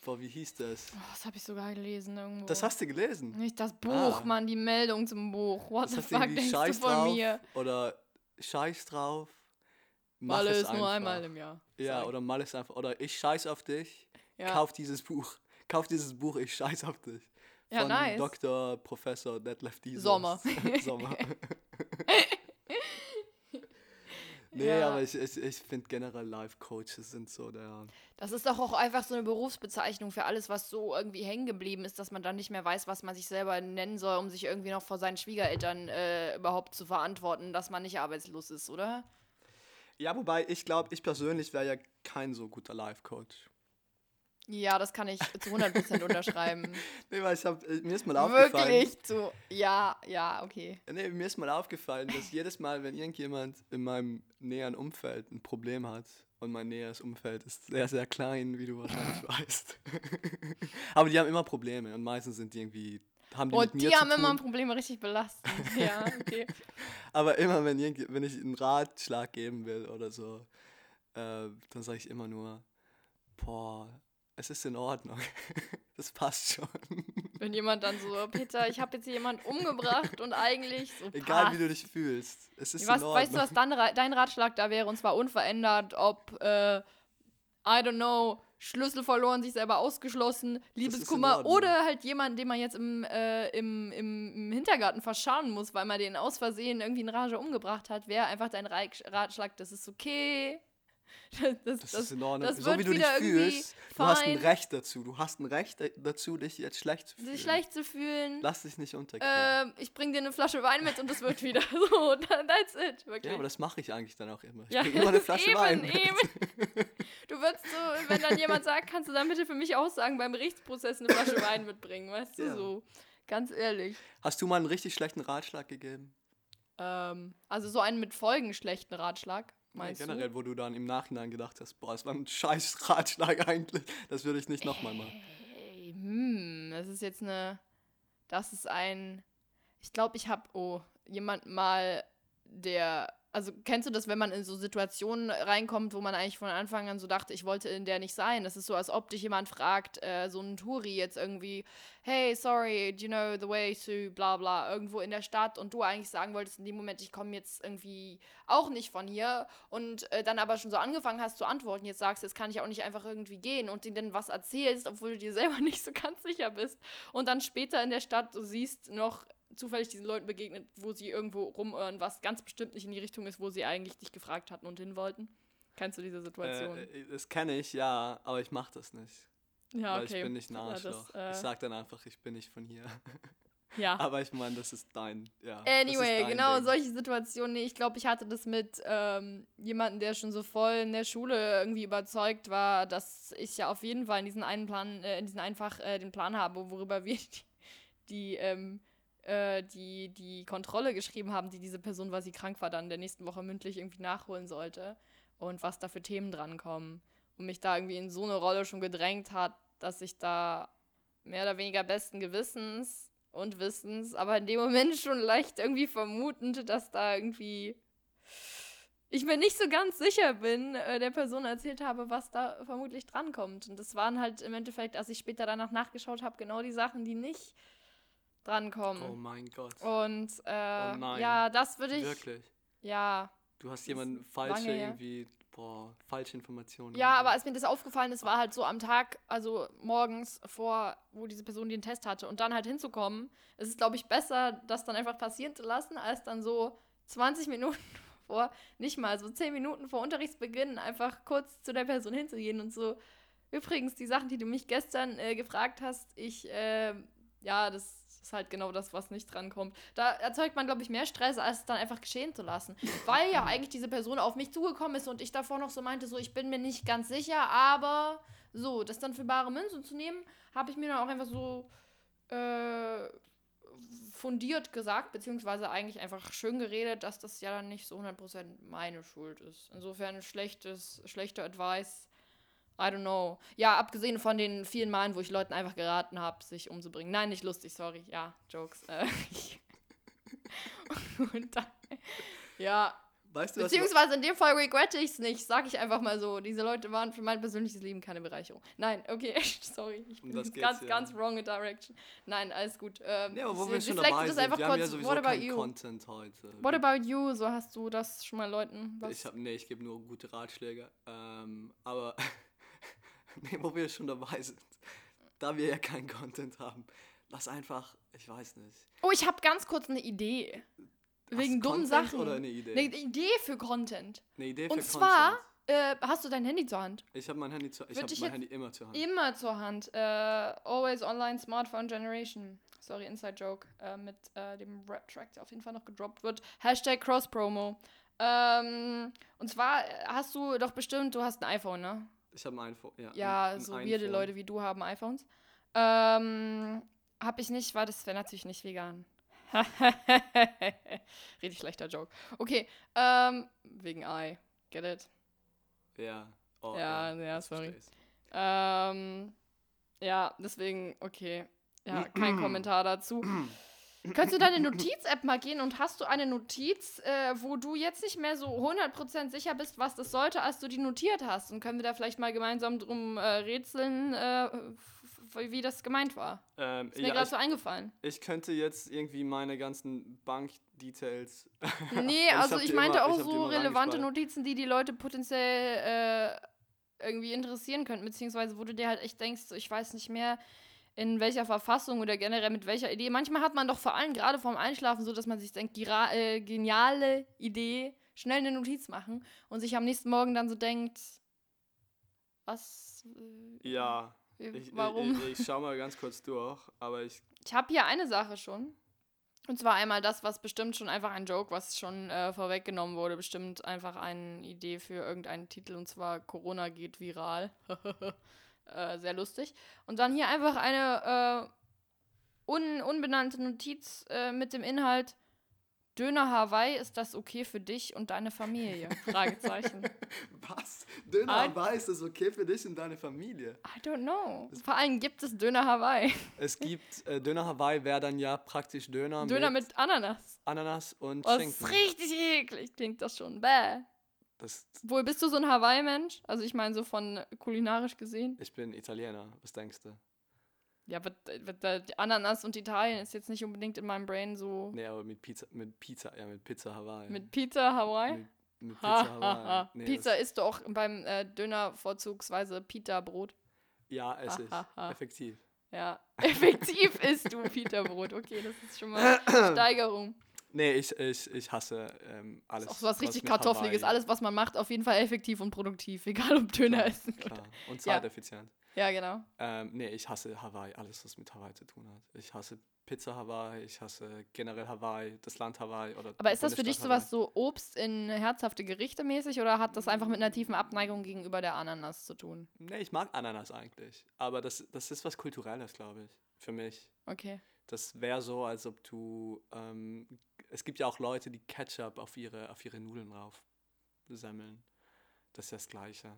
boah, wie hieß das? Oh, das habe ich sogar gelesen irgendwo. Das hast du gelesen? Nicht das Buch, Ah. Mann, die Meldung zum Buch. What Das the fuck denkst du Scheiß von drauf mir? oder Scheiß drauf. Mach Malle ist nur einmal im Jahr. Ja, oder mal ist einfach, oder ich scheiß auf dich, ja. kauf dieses Buch. Kauf dieses Buch, ich scheiß auf dich. Ja, Von nice. Dr. Professor Detlef D. Sommer. [laughs] Sommer. [laughs] nee, Ja. aber ich, ich, ich finde generell Life-Coaches sind so der. Das ist doch auch einfach so eine Berufsbezeichnung für alles, was so irgendwie hängen geblieben ist, dass man dann nicht mehr weiß, was man sich selber nennen soll, um sich irgendwie noch vor seinen Schwiegereltern äh, überhaupt zu verantworten, dass man nicht arbeitslos ist, oder? Ja, wobei ich glaube, ich persönlich wäre ja kein so guter Life-Coach. Ja, das kann ich zu 100% unterschreiben. [laughs] Nee, weil ich hab, äh, mir ist mal aufgefallen. Wirklich zu. Ja, ja, okay. Nee, mir ist mal aufgefallen, dass jedes Mal, wenn irgendjemand in meinem näheren Umfeld ein Problem hat, und mein näheres Umfeld ist sehr, sehr klein, wie du wahrscheinlich [laughs] weißt. [laughs] Aber die haben immer Probleme und meistens sind die irgendwie, haben die mit Und mir die zu haben immer. Probleme richtig belastend. ja, okay. Aber immer, wenn, wenn ich einen Ratschlag geben will oder so, äh, dann sage ich immer nur, boah, es ist in Ordnung. [laughs] das passt schon. Wenn jemand dann so, Peter, ich habe jetzt hier jemand umgebracht und eigentlich so. Egal, passt. wie du dich fühlst. Es ist Was, in Ordnung. weißt du, was dann, dein Ratschlag da wäre? Und zwar unverändert, ob, äh, I don't know, Schlüssel verloren, sich selber ausgeschlossen, Liebeskummer oder halt jemand, den man jetzt im, äh, im, im, Hintergarten verscharren muss, weil man den aus Versehen irgendwie in Rage umgebracht hat, wäre einfach dein Ratschlag, das ist okay. [laughs] Das, Das, ist in Ordnung. das so wie du dich fühlst, du hast ein. Recht dazu. Du hast ein Recht da- dazu, dich jetzt schlecht zu fühlen. sich schlecht zu fühlen. Lass dich nicht unterkriegen. Ähm, ich bring dir eine Flasche Wein mit und es wird wieder [laughs] so. [laughs] That's it. Wirklich. ja, aber das mache ich eigentlich dann auch immer. Ich Ja, bring immer eine Flasche eben, Wein. mit. Eben. Du würdest so, wenn dann jemand sagt, kannst du dann bitte für mich aussagen, beim Gerichtsprozess eine Flasche Wein mitbringen, weißt du Ja. so. Ganz ehrlich. Hast du mal einen richtig schlechten Ratschlag gegeben? Ähm, also so einen mit Folgen schlechten Ratschlag, Meinst generell, wo du dann im Nachhinein gedacht hast, boah, das war ein scheiß Ratschlag [laughs] eigentlich. Das würde ich nicht nochmal machen. du? Ey, hm, das ist jetzt eine. Das ist ein. Ich glaube, ich habe, oh, jemand mal, der also kennst du das, wenn man in so Situationen reinkommt, wo man eigentlich von Anfang an so dachte, ich wollte in der nicht sein? Das ist so, als ob dich jemand fragt, äh, so ein Touri jetzt irgendwie, hey, sorry, do you know the way to bla bla, irgendwo in der Stadt und du eigentlich sagen wolltest in dem Moment, ich komme jetzt irgendwie auch nicht von hier und äh, dann aber schon so angefangen hast zu antworten, jetzt sagst, jetzt kann ich auch nicht einfach irgendwie gehen und denen dann was erzählst, obwohl du dir selber [laughs] nicht so ganz sicher bist und dann später in der Stadt du siehst noch zufällig diesen Leuten begegnet, wo sie irgendwo rumirren, was ganz bestimmt nicht in die Richtung ist, wo sie eigentlich dich gefragt hatten und hin wollten. Kennst du diese Situation? Äh, das kenne ich, ja, aber ich mache das nicht. ja, weil okay. ich bin nicht ein Ja, das, ich äh, sag dann einfach, ich bin nicht von hier. ja. [laughs] aber ich meine, das ist dein, ja. Anyway, dein genau Ding. solche Situationen. Nee, ich glaube, ich hatte das mit ähm, jemandem, der schon so voll in der Schule irgendwie überzeugt war, dass ich ja auf jeden Fall in diesen einen Plan, äh, in diesen einfach äh, den Plan habe, worüber wir [laughs] die, die, ähm, äh, die, die Kontrolle geschrieben haben, die diese Person, weil sie krank war, dann der nächsten Woche mündlich irgendwie nachholen sollte und was da für Themen drankommen. Und mich da irgendwie in so eine Rolle schon gedrängt hat, dass ich da mehr oder weniger besten Gewissens und Wissens, aber in dem Moment schon leicht irgendwie vermutend, dass da irgendwie ich mir nicht so ganz sicher bin, äh, der Person erzählt habe, was da vermutlich drankommt. Und das waren halt im Endeffekt, als ich später danach nachgeschaut habe, genau die Sachen, die nicht drankommen. Oh mein Gott. Und äh, Oh ja, das würde ich. Wirklich. Ja. Du hast ist jemanden falsche lange irgendwie, boah, falsche Informationen. Ja, aber als mir das aufgefallen ist, war halt so am Tag, also morgens vor, wo diese Person den Test hatte und dann halt hinzukommen, ist es, glaube ich, besser, das dann einfach passieren zu lassen, als dann so 20 Minuten [laughs] vor, nicht mal, so 10 Minuten vor Unterrichtsbeginn einfach kurz zu der Person hinzugehen und so, übrigens, die Sachen, die du mich gestern äh, gefragt hast, ich, äh, ja, das ist halt genau das, was nicht drankommt. Da erzeugt man, glaube ich, mehr Stress, als es dann einfach geschehen zu lassen. Weil ja eigentlich diese Person auf mich zugekommen ist und ich davor noch so meinte, so, ich bin mir nicht ganz sicher, aber so, das dann für bare Münze zu nehmen, habe ich mir dann auch einfach so äh, fundiert gesagt, beziehungsweise eigentlich einfach schön geredet, dass das ja dann nicht so 100% meine Schuld ist. Insofern schlechtes, schlechter Advice. I don't know. Ja, abgesehen von den vielen Malen, wo ich Leuten einfach geraten habe, sich umzubringen. Nein, nicht lustig, sorry. Ja, Jokes. Äh, [laughs] und dann, ja, Weißt du, was beziehungsweise in dem Fall regrette ich es nicht, sag ich einfach mal so. Diese Leute waren für mein persönliches Leben keine Bereicherung. Nein, okay, [laughs] sorry. Ich bin ganz, ja. ganz wrong direction. Nein, alles gut. Ähm, Ja, aber wo wir schon dabei sind, einfach wir haben kurz. ja sowieso What about you? Content heute. What about you? So hast du das schon mal Leuten was Ich hab, nee, ich gebe nur gute Ratschläge. Ähm, aber, [laughs] [laughs] nee, wo wir schon dabei sind, da wir ja keinen Content haben, lass einfach, ich weiß nicht. Oh, ich habe ganz kurz eine Idee. Wegen du dummen Sachen. Oder eine Idee? Eine Idee für Content. Eine Idee für Und zwar äh, hast du dein Handy zur Hand. Ich habe mein Handy, zu, ich Würd hab ich mein jetzt Handy immer zur Hand. Immer zur Hand. Äh, always online Smartphone Generation. Sorry, Inside Joke. Äh, mit äh, dem Rap-Track, der auf jeden Fall noch gedroppt wird. Hashtag Cross-Promo. Ähm, und zwar äh, hast du doch bestimmt, du hast ein iPhone, ne? Ich habe ein iPhone. Ja, Ja, ein, ein so weirde iPhone. Leute wie du haben iPhones. Ähm, hab ich nicht, weil das wäre natürlich nicht vegan. [laughs] Richtig schlechter Joke. Okay, ähm, wegen Ei. Get it? Ja. Oh, Ja, ja, ich sorry. Ähm, ja, deswegen, okay. Ja, kein [clears throat] Kommentar dazu. Könntest du deine Notiz-App mal gehen und hast du eine Notiz, äh, wo du jetzt nicht mehr so 100% sicher bist, was das sollte, als du die notiert hast? Und können wir da vielleicht mal gemeinsam drum äh, rätseln, äh, wie das gemeint war? Ähm, Ist mir ja, gerade so eingefallen. ich könnte jetzt irgendwie meine ganzen Bank-Details. Nee, [laughs] also ich meinte immer- auch ich so relevante. Notizen, die die Leute potenziell äh, irgendwie interessieren könnten, beziehungsweise wo du dir halt echt denkst, so, ich weiß nicht mehr, in welcher Verfassung oder generell mit welcher Idee. Manchmal hat man doch vor allem gerade vorm Einschlafen so, dass man sich denkt, äh, geniale Idee, schnell eine Notiz machen und sich am nächsten Morgen dann so denkt, was, äh, Ja. äh, Ich, warum? Ich, ich, ich schau mal ganz kurz durch, aber ich. Ich habe hier eine Sache schon. Und zwar einmal das, was bestimmt schon einfach ein Joke, was schon äh, vorweggenommen wurde, bestimmt einfach eine Idee für irgendeinen Titel und zwar Corona geht viral. [laughs] äh, sehr lustig. Und dann hier einfach eine äh, un unbenannte Notiz äh, mit dem Inhalt Döner Hawaii, ist das okay für dich und deine Familie? [laughs] Fragezeichen. Was? Döner I- Hawaii ist das okay für dich und deine Familie? I don't know. Vor allem gibt es Döner Hawaii. [laughs] Es gibt äh, Döner Hawaii, wäre dann ja praktisch Döner, Döner mit Ananas. Ananas und Oh, das Schinken. ist richtig eklig, klingt das schon. Bäh. Das, Wohl bist du so ein Hawaii-Mensch? Also ich meine so von kulinarisch gesehen. ich bin Italiener, was denkst du? Ja, aber die Ananas und Italien ist jetzt nicht unbedingt in meinem Brain so Nee, aber mit Pizza, mit Pizza, ja, mit Pizza Hawaii. mit Pizza Hawaii. mit, mit Pizza ha, Hawaii. ha. Nee, Pizza isst du auch beim äh, Döner vorzugsweise Pita-Brot. Ja, esse ich. Effektiv. Ja, [laughs] effektiv isst du Pita-Brot. Okay, das ist schon mal [coughs] Steigerung. Nee, ich, ich, ich hasse ähm, alles. Auch so was richtig Kartoffeliges. Hawaii- Alles, was man macht, auf jeden Fall effektiv und produktiv. [laughs] Egal ob Döner Klar, essen. oder- Klar. Und Ja. zeiteffizient. Ja, genau. Ähm, nee, ich hasse Hawaii, alles, was mit Hawaii zu tun hat. Ich hasse Pizza Hawaii, ich hasse generell Hawaii, das Land Hawaii oder Aber ist das für dich sowas so Obst in herzhafte Gerichte mäßig oder hat das einfach mit einer tiefen Abneigung gegenüber der Ananas zu tun? Nee, ich mag Ananas eigentlich. Aber das, das ist was Kulturelles, glaube ich, für mich. Okay. Das wäre so, als ob du. Ähm, es gibt ja auch Leute, die Ketchup auf ihre, auf ihre Nudeln drauf semmeln. Das ist ja das Gleiche.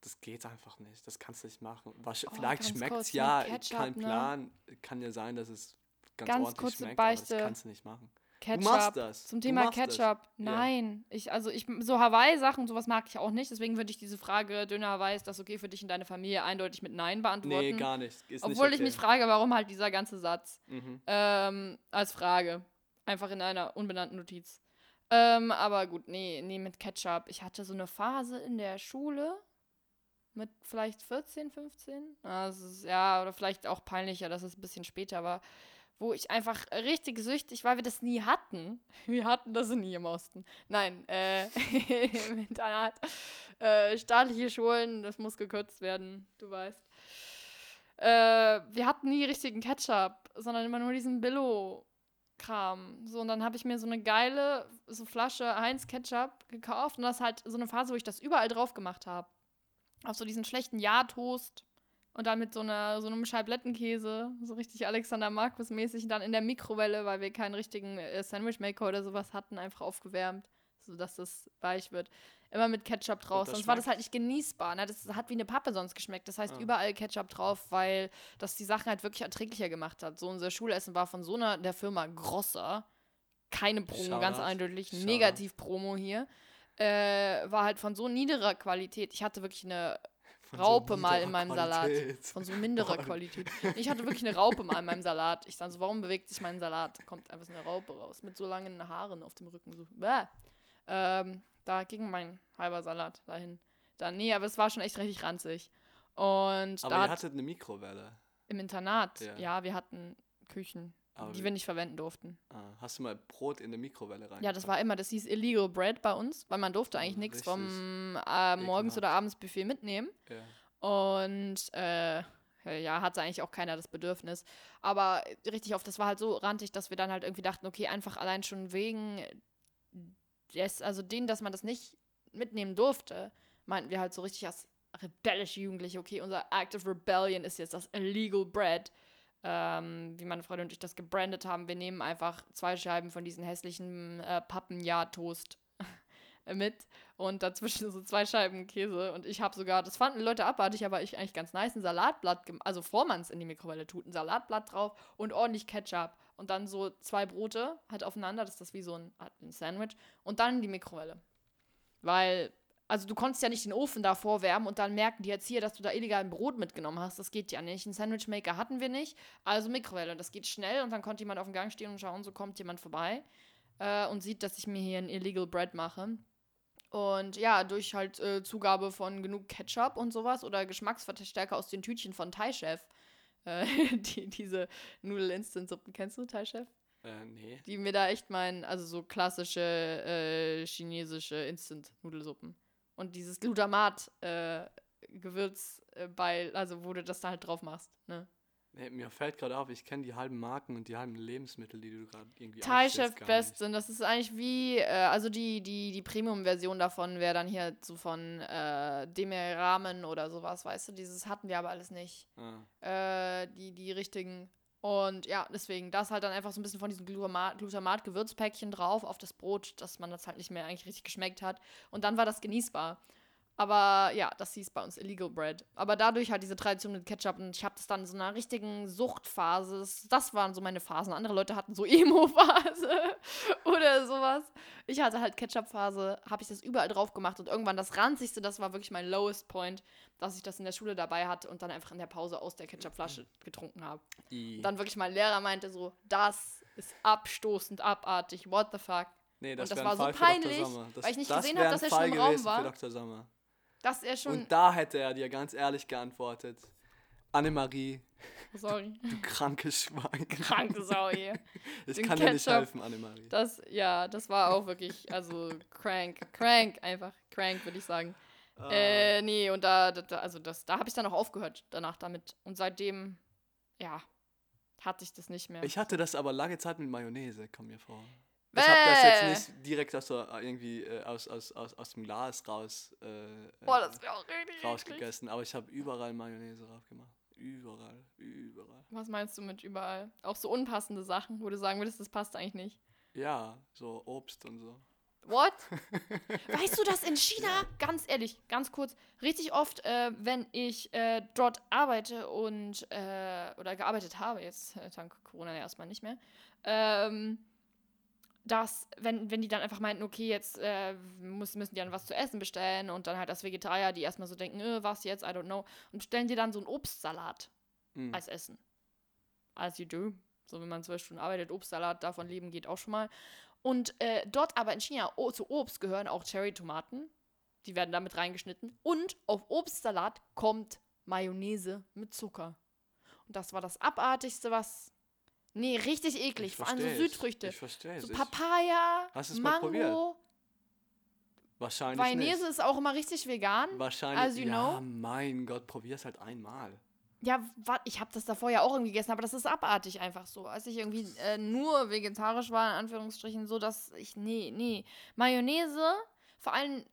Das geht einfach nicht. Das kannst du nicht machen. Wahrsch- Oh, Vielleicht schmeckt es ja, Ketchup, kein ne? Plan. Kann ja sein, dass es ganz, Ganz ordentlich kurze schmeckt, aber Beichte. das kannst du nicht machen. Ketchup. Du machst das. Zum Thema machst das. Ketchup. Ja. Nein. Ich, also ich, so Hawaii-Sachen, sowas mag ich auch nicht. Deswegen würde ich diese Frage, Döner Hawaii, ist das okay für dich und deine Familie, eindeutig mit Nein beantworten. Nee, gar nicht. Ist Obwohl nicht ich okay. mich frage, warum halt dieser ganze Satz. Mhm. Ähm, als Frage. Einfach in einer unbenannten Notiz. Ähm, aber gut, nee, nee, mit Ketchup. Ich hatte so eine Phase in der Schule mit vielleicht 14, 15. Ah, Das ist, ja, oder vielleicht auch peinlicher, dass es ein bisschen später war, wo ich einfach richtig süchtig war, wir das nie hatten. [laughs] Wir hatten das nie im Osten. Nein, äh, [laughs] im Internat. Äh, staatliche Schulen, das muss gekürzt werden, du weißt. Äh, wir hatten nie richtigen Ketchup, sondern immer nur diesen Billo-Kram. So, und dann habe ich mir so eine geile so Flasche Heinz Ketchup gekauft und das ist halt so eine Phase, wo ich das überall drauf gemacht habe. Auf so diesen schlechten Ja-Toast und dann mit so, einer, so einem Scheiblettenkäse, so richtig Alexander Markus-mäßig dann in der Mikrowelle, weil wir keinen richtigen äh, Sandwich-Maker oder sowas hatten, einfach aufgewärmt, sodass das weich wird. Immer mit Ketchup drauf, das sonst war das schmeckt? halt nicht genießbar. Ne? Das hat wie eine Pappe sonst geschmeckt. Das heißt, Ah. überall Ketchup drauf, weil das die Sachen halt wirklich erträglicher gemacht hat. So unser Schulessen war von so einer der Firma Grosser. Keine Promo, Shoutout. ganz eindeutig. Shoutout. Negativ-Promo hier. Äh, war halt von so niederer Qualität. Ich hatte wirklich eine Von Raupe so mal in meinem Salat. Qualität. Von so minderer Boah. Qualität. Ich hatte wirklich eine Raupe mal in meinem Salat. Ich dachte so, warum bewegt sich mein Salat? Kommt einfach so eine Raupe raus. Mit so langen Haaren auf dem Rücken. So. Bäh. Ähm, da ging mein halber Salat dahin. Dann, nee, aber es war schon echt richtig ranzig. Und Aber da ihr hat, hattet eine Mikrowelle. im Internat, Ja. ja. wir hatten Küchen, Aber die wir nicht verwenden durften. Ah, hast du mal Brot in der Mikrowelle rein? Ja, das war immer, das hieß Illegal Bread bei uns, weil man durfte eigentlich nichts Richtig vom äh, morgens oder abends Buffet mitnehmen. Ja. Und äh, ja, hatte eigentlich auch keiner das Bedürfnis. Aber richtig oft, das war halt so rantig, dass wir dann halt irgendwie dachten, okay, einfach allein schon wegen des, also denen, dass man das nicht mitnehmen durfte, meinten wir halt so richtig als rebellische Jugendliche, okay, unser Act of Rebellion ist jetzt das Illegal Bread. Ähm, wie meine Freunde und ich das gebrandet haben. Wir nehmen einfach zwei Scheiben von diesen hässlichen äh, Pappen-Ja-Toast [laughs] mit und dazwischen so zwei Scheiben Käse und ich habe sogar, das fanden Leute abartig, aber ich eigentlich ganz nice, ein Salatblatt, also bevor man es in die Mikrowelle tut, ein Salatblatt drauf und ordentlich Ketchup und dann so zwei Brote halt aufeinander, das ist das wie so ein, halt Sandwich und dann in die Mikrowelle. Weil, also du konntest ja nicht den Ofen da vorwärmen und dann merken die jetzt hier, dass du da illegal ein Brot mitgenommen hast, das geht ja nicht. Einen Sandwichmaker hatten wir nicht, also Mikrowelle, das geht schnell und dann konnte jemand auf dem Gang stehen und schauen, so kommt jemand vorbei äh, und sieht, dass ich mir hier ein Illegal Bread mache. Und ja, durch halt äh, Zugabe von genug Ketchup und sowas oder Geschmacksverstärker aus den Tütchen von Thai Chef. Äh, [laughs] die, diese Nudel-Instant-Suppen, kennst du Thai Chef? Äh, nee. Die mir da echt meinen, also so klassische äh, chinesische Instant-Nudelsuppen. Und dieses Glutamat äh, Gewürz äh, bei, also wo du das da halt drauf machst, ne? Nee. Mir fällt gerade auf, ich kenne die halben Marken und die halben Lebensmittel, die du gerade irgendwie Thai Chef. Best sind. Das ist eigentlich wie, äh, also die, die, die Premium-Version davon wäre dann hier so von äh, Demir Ramen oder sowas, weißt du? Dieses hatten wir aber alles nicht. Ah. Äh, die, die richtigen Und ja, deswegen, da ist halt dann einfach so ein bisschen von diesem Glutamat- Glutamat-Gewürzpäckchen drauf auf das Brot, dass man das halt nicht mehr eigentlich richtig geschmeckt hat. Und dann war das genießbar. Aber ja, das hieß bei uns Illegal Bread. Aber dadurch halt diese Tradition mit Ketchup und ich habe das dann in so einer richtigen Suchtphase. Das, das waren so meine Phasen. Andere Leute hatten so [laughs] Emo-Phase oder sowas. Ich hatte halt Ketchup-Phase, habe ich das überall drauf gemacht und irgendwann das ranzigste, das war wirklich mein lowest point, dass ich das in der Schule dabei hatte und dann einfach in der Pause aus der Ketchupflasche getrunken habe. Und dann wirklich mein Lehrer meinte so, das ist abstoßend, abartig, what the fuck. nee, das wär ein war so peinlich. Das, weil ich nicht das gesehen wär hab, ein dass er schon im Raum war. Für Dr. Sommer. Das ist schon, Und da hätte er dir ganz ehrlich geantwortet. Annemarie, sorry, du krankes Schwein. kranke Sau hier. [laughs] Ich Den kann dir nicht Ketchup. helfen, Annemarie. Das, ja, das war auch wirklich, also crank, crank einfach, crank würde ich sagen. Ah. Äh, nee, und da, da also das, da habe ich dann auch aufgehört danach damit. Und seitdem, ja, hatte ich das nicht mehr. Ich hatte das aber lange Zeit mit Mayonnaise, kommt mir vor. Ich habe das jetzt nicht direkt aus, der, irgendwie äh, aus, aus, aus, aus dem Glas raus, äh, Boah, äh, das wäre auch richtig rausgegessen, aber ich habe überall Mayonnaise drauf gemacht. Überall, überall. Was meinst du mit überall? Auch so unpassende Sachen, wo du sagen würdest, das passt eigentlich nicht. Ja, so Obst und so. What? [laughs] weißt du, dass in China, ganz ehrlich, ganz kurz, richtig oft, äh, wenn ich äh, dort arbeite und, äh, oder gearbeitet habe, jetzt äh, dank Corona ja erstmal nicht mehr, ähm, dass, wenn, wenn die dann einfach meinten, okay, jetzt äh, muss, müssen die dann was zu essen bestellen und dann halt das Vegetarier, die erstmal so denken, äh, was jetzt, I don't know, und bestellen dir dann so einen Obstsalat Mm. als Essen. As you do. So, wenn man zwölf Stunden arbeitet, Obstsalat, davon leben geht auch schon mal. Und äh, dort aber in China o zu Obst gehören auch Cherry-Tomaten. Die werden damit reingeschnitten. Und auf Obstsalat kommt Mayonnaise mit Zucker. Und das war das Abartigste, was. Nee, richtig eklig. Ich Vor allem so. Südfrüchte. Ich verstehe So. Papaya, Hast du's mal probiert? Mango. Wahrscheinlich Mayonnaise nicht. ist auch immer richtig vegan. Wahrscheinlich, as you ja, know. mein Gott, probier's halt einmal. Ja, ich habe das davor ja auch irgendwie gegessen, aber das ist abartig einfach so. Als ich irgendwie äh, nur vegetarisch war, in Anführungsstrichen, so dass ich, nee, nee. Mayonnaise, vor allem,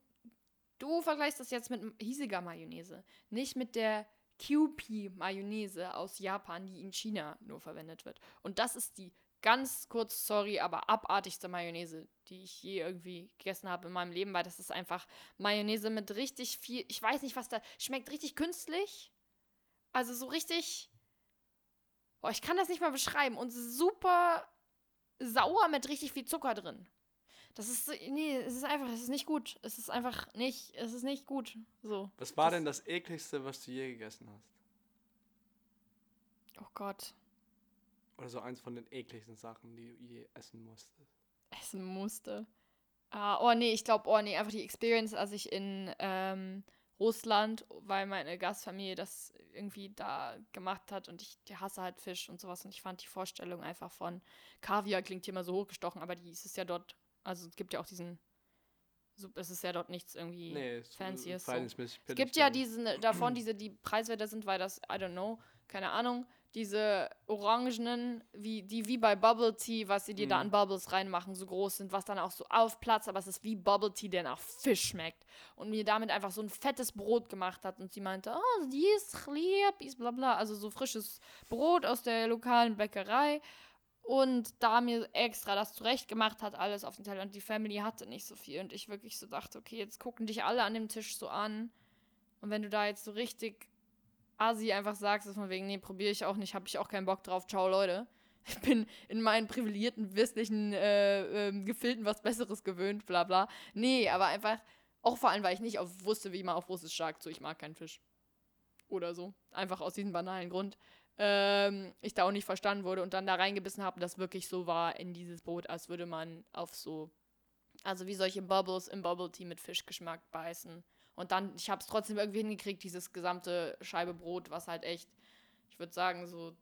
du vergleichst das jetzt mit hiesiger Mayonnaise, nicht mit der QP-Mayonnaise aus Japan, die in China nur verwendet wird. Und das ist die ganz kurz, sorry, aber abartigste Mayonnaise, die ich je irgendwie gegessen habe in meinem Leben, weil das ist einfach Mayonnaise mit richtig viel, ich weiß nicht, was da, schmeckt richtig künstlich. Also so richtig. Boah, ich kann das nicht mal beschreiben. Und super sauer mit richtig viel Zucker drin. Das ist. so- Nee, es ist einfach, es ist nicht gut. Es ist einfach nicht, es ist nicht gut. So. Was war Das- denn das ekligste, was du je gegessen hast? Oh Gott. Oder so eins von den ekligsten Sachen, die du je essen musstest? Essen musste. Ah, oh nee, ich glaube, oh nee, einfach die Experience, als ich in ähm, Russland, weil meine Gastfamilie das irgendwie da gemacht hat und ich hasse halt Fisch und sowas und ich fand die Vorstellung einfach von Kaviar klingt hier mal so hochgestochen, aber die ist es ja dort, also es gibt ja auch diesen, so, es ist ja dort nichts irgendwie Nee, es fancy ist. So. Es gibt ja diesen äh, davon, diese, die preiswerter sind, weil das, I don't know, keine Ahnung, diese orangenen, wie, die wie bei Bubble Tea, was sie dir da Mhm. an Bubbles reinmachen, so groß sind, was dann auch so aufplatzt, aber es ist wie Bubble Tea, der nach Fisch schmeckt. Und mir damit einfach so ein fettes Brot gemacht hat und sie meinte, oh, die ist lieb, ist bla bla, also so frisches Brot aus der lokalen Bäckerei. Und da mir extra das zurecht gemacht hat, alles auf den Teller. Und die Family hatte nicht so viel. Und ich wirklich so dachte, okay, jetzt gucken dich alle an dem Tisch so an. Und wenn du da jetzt so richtig Asi einfach sagst, so von wegen, nee, probiere ich auch nicht, habe ich auch keinen Bock drauf, ciao Leute. [laughs] Ich bin in meinen privilegierten westlichen äh, ähm, Gefilden was Besseres gewöhnt, bla bla. Nee, aber einfach, auch vor allem, weil ich nicht auf, wusste, wie man auf Russisch sagt, so ich mag keinen Fisch. Oder so. Einfach aus diesem banalen Grund. Ähm, ich da auch nicht verstanden wurde und dann da reingebissen habe, das wirklich so war in dieses Brot, als würde man auf so, also wie solche Bubbles im Bubble Tea mit Fischgeschmack beißen. Und dann, ich habe es trotzdem irgendwie hingekriegt, dieses gesamte Scheibe Brot, was halt echt, ich würde sagen, so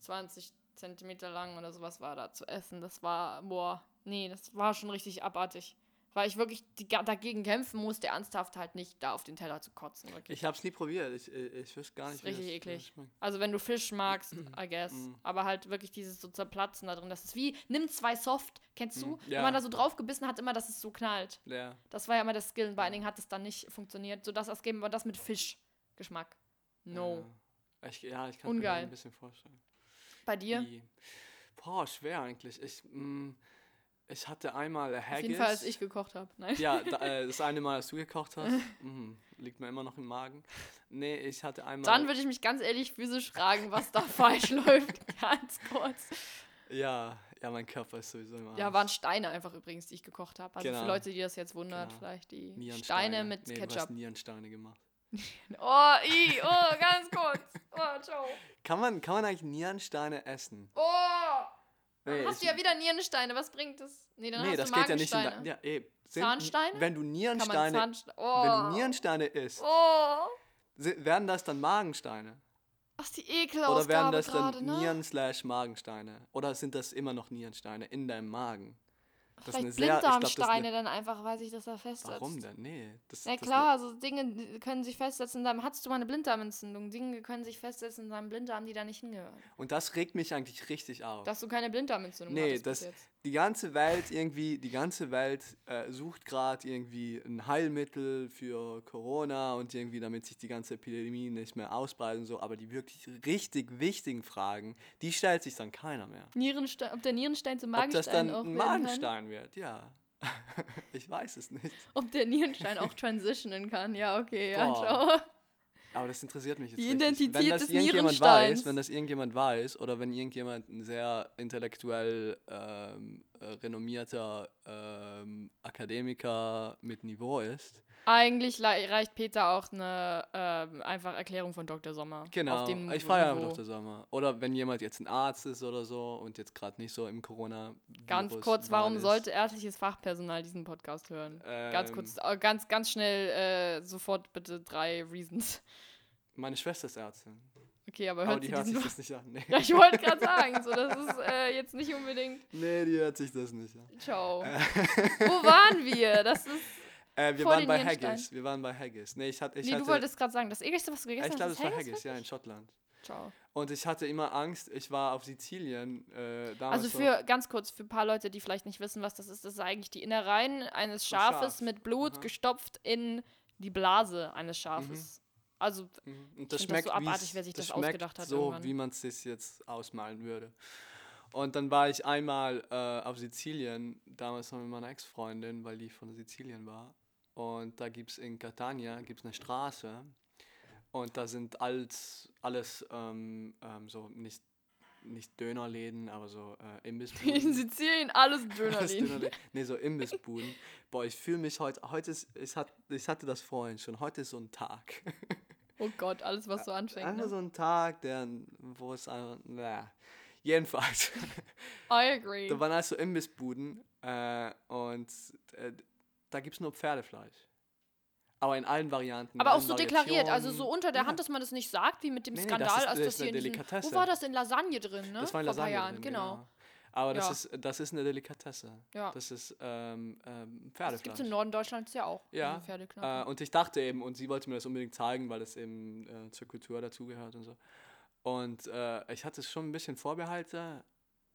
20 Zentimeter lang oder sowas war da zu essen. Das war, boah, nee, das war schon richtig abartig. Weil ich wirklich die, dagegen kämpfen musste, ernsthaft halt nicht da auf den Teller zu kotzen. Wirklich. Ich hab's nie probiert. Ich, ich, ich wüsste gar Das nicht, ist richtig wie eklig. das. Also wenn du Fisch magst, I guess. Mm. Aber halt wirklich dieses so zerplatzen da drin. Das ist wie, nimm zwei Soft, kennst du? Mm, Wenn ja. man da so drauf gebissen hat, immer, dass es so knallt. Ja. Das war ja immer das Skill. Bei einigen hat es dann nicht funktioniert. So das das geben wir das mit Fischgeschmack. No. Ja, ich, ja, ich kann mir Ungeil. ein bisschen vorstellen. Bei dir? Die, boah, schwer eigentlich. Ich, mm, ich hatte einmal Haggis. Auf jeden Fall, als ich gekocht habe. Ja, äh, [laughs] das eine Mal, als du gekocht hast, mm, liegt mir immer noch im Magen. Nee, ich hatte einmal. Dann würde ich mich ganz ehrlich physisch fragen, was da [laughs] falsch läuft. Ganz kurz. ja, ja, mein Körper ist sowieso immer. Ja, waren Steine einfach übrigens, die ich gekocht habe. Also Genau. für Leute, die das jetzt wundert, Genau. vielleicht die Nierensteine. Steine mit nee, Du hast Ketchup. Nierensteine gemacht. [laughs] Oh, i, oh, ganz kurz. Oh, ciao. Kann man, kann man eigentlich Nierensteine essen? Oh! Nee, hast du ja wieder Nierensteine. Was bringt das? Nee, dann nee, hast das du geht ja nicht in ja, eh, sind- Zahnsteine? Wenn du Nierensteine, Zahnsteine... Oh. wenn du Nierensteine isst, Oh. werden das dann Magensteine? Ach, die Ekelausgabe Oder werden das dann ne? Nieren slash Magensteine? Oder sind das immer noch Nierensteine in deinem Magen? Das Vielleicht Blinddarmsteine eine- dann einfach, weil sich das da festsetzt. Warum denn? Nee. Das, Na das klar, so Dinge können sich festsetzen. Dann hattest du mal eine Blinddarmentzündung. Dinge können sich festsetzen in deinem Blinddarm, die da nicht hingehören. Und das regt mich eigentlich richtig auf. Dass du keine Blinddarmentzündung Nee, hattest bis das, jetzt. Die ganze Welt irgendwie, die ganze Welt äh, sucht gerade irgendwie ein Heilmittel für Corona und irgendwie, damit sich die ganze Epidemie nicht mehr ausbreitet und so. Aber die wirklich richtig wichtigen Fragen, die stellt sich dann keiner mehr. Nierenstein, ob der Nierenstein zum Ob das Magenstein dann auch ein? Magenstein wird, ja. [laughs] ich weiß es nicht. Ob der Nierenstein auch transitionen kann. Ja, okay, ja, Boah. ciao. Aber das interessiert mich jetzt Die. Identität wenn das des irgendjemand Nierensteins. weiß, wenn das irgendjemand weiß oder wenn irgendjemand ein sehr intellektuell ähm, äh, renommierter ähm, Akademiker mit Niveau ist, Eigentlich reicht Peter auch eine ähm, einfach Erklärung von Dr. Sommer. genau, ich feiere Niveau. einfach Dr. Sommer. Oder wenn jemand jetzt ein Arzt ist oder so und jetzt gerade nicht so im corona Ganz kurz, warum sollte ärztliches Fachpersonal diesen Podcast hören? ganz Ähm, kurz, äh, ganz, ganz schnell, äh, sofort bitte drei Reasons. Meine Schwester ist Ärztin. Okay, aber Aber hört die sie hört sich das nicht an. Nee. [laughs] Ja, ich wollte gerade sagen, so, das ist äh, jetzt nicht unbedingt... nee, die hört sich das nicht an. Ciao. Wo waren [laughs] wir? Das ist... Äh, wir Vor waren bei Nierenstein. Haggis. Wir waren bei Haggis. Nee, ich hatte, ich nee, hatte, du wolltest gerade sagen, das ekelste, was du gegessen ich glaube, hast, das war ist Haggis, ja, in? Schottland. Ciao. Und ich hatte immer Angst, ich war auf Sizilien äh, damals. Also so- für, ganz kurz, für ein paar Leute, die vielleicht nicht wissen, was das ist, das ist eigentlich die Innereien eines Schafes Schaf. mit Blut Aha. gestopft in die Blase eines Schafes. Also, Mhm. Und Ich das find das schmeckt so abartig, wer sich das schmeckt ausgedacht hat so, irgendwann. wie man es sich jetzt ausmalen würde. Und dann war ich einmal äh, auf Sizilien, damals noch mit meiner Ex-Freundin, weil die von Sizilien war. Und da gibt es in Catania gibt's eine Straße und da sind alles, alles ähm, ähm, so nicht, nicht Dönerläden, aber so äh, [laughs] in Imbissbuden. Sizilien alles Dönerläden. Dönerläden. [laughs] Nee, so Imbissbuden. Boah, ich fühle mich heute, heute ist, ich, hat, ich hatte das vorhin schon, heute ist so ein Tag. [laughs] Oh Gott, alles, was so anfängt. Einfach Ne? so ein Tag, der, wo es einfach, na, jedenfalls. I agree. da waren also Imbissbuden äh, und äh, da gibt es nur Pferdefleisch. Aber in allen Varianten. Aber auch so deklariert, also so unter der Ja. Hand, dass man das nicht sagt, wie mit dem Nee, nee, Skandal, das ist- als das das hier eine Delikatesse. Wo war das in Lasagne drin, ne? Das war in Vor Lasagne Jahren, drin, genau. Aber das, Ja. ist, das ist eine Delikatesse. Ja. Das ist ähm, ähm, Das gibt es Pferdefleisch. im Norden Deutschlands ja auch. Ja. Äh, und ich dachte eben, und sie wollte mir das unbedingt zeigen, weil es eben äh, zur Kultur dazugehört und so. Und äh, ich hatte schon ein bisschen Vorbehalte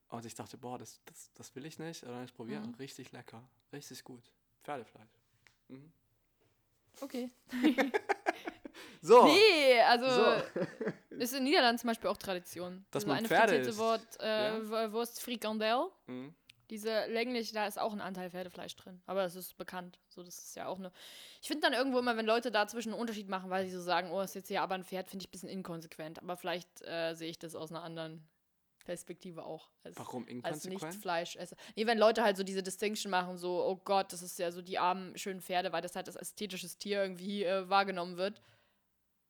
und ich dachte, boah, das, das, das will ich nicht. Und dann habe ich es probiert. Mhm. Richtig lecker. Richtig gut. Pferdefleisch. Mhm. okay. [laughs] So. Nee, also so. [laughs] ist in Niederlanden zum Beispiel auch Tradition. Dass Diese man eine Pferde frittierte isst. Wort, äh, Ja. Wurst Frikandel. Mhm. Diese länglich, da ist auch ein Anteil Pferdefleisch drin. Aber das ist bekannt. So, das ist ja auch eine. Ich finde dann irgendwo immer, wenn Leute dazwischen einen Unterschied machen, weil sie so sagen, oh, ist jetzt hier aber ein Pferd, finde ich ein bisschen inkonsequent. Aber vielleicht äh, sehe ich das aus einer anderen Perspektive auch. Als, Warum als nicht Fleischesser. Nee, wenn Leute halt so diese Distinction machen, so, oh Gott, das ist ja so die armen, schönen Pferde, weil das halt als ästhetisches Tier irgendwie äh, wahrgenommen wird.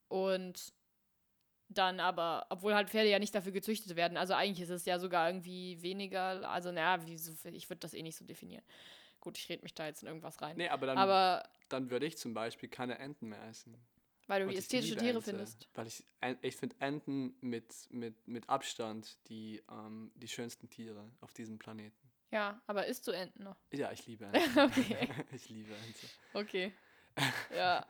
Und dann aber, obwohl halt Pferde ja nicht dafür gezüchtet werden, also eigentlich ist es ja sogar irgendwie weniger, also naja, ich würde das eh nicht so definieren. Gut, ich rede mich da jetzt in irgendwas rein. Nee, aber dann, aber dann würde ich zum Beispiel keine Enten mehr essen. Weil du Und die ästhetische Tiere Ente, findest. Weil ich, ich finde Enten mit, mit, mit Abstand die, ähm, die schönsten Tiere auf diesem Planeten. Ja, aber isst du Enten noch? Ja, ich liebe [laughs] Enten. Okay. [laughs] ich liebe Ente. Okay. [laughs] ja.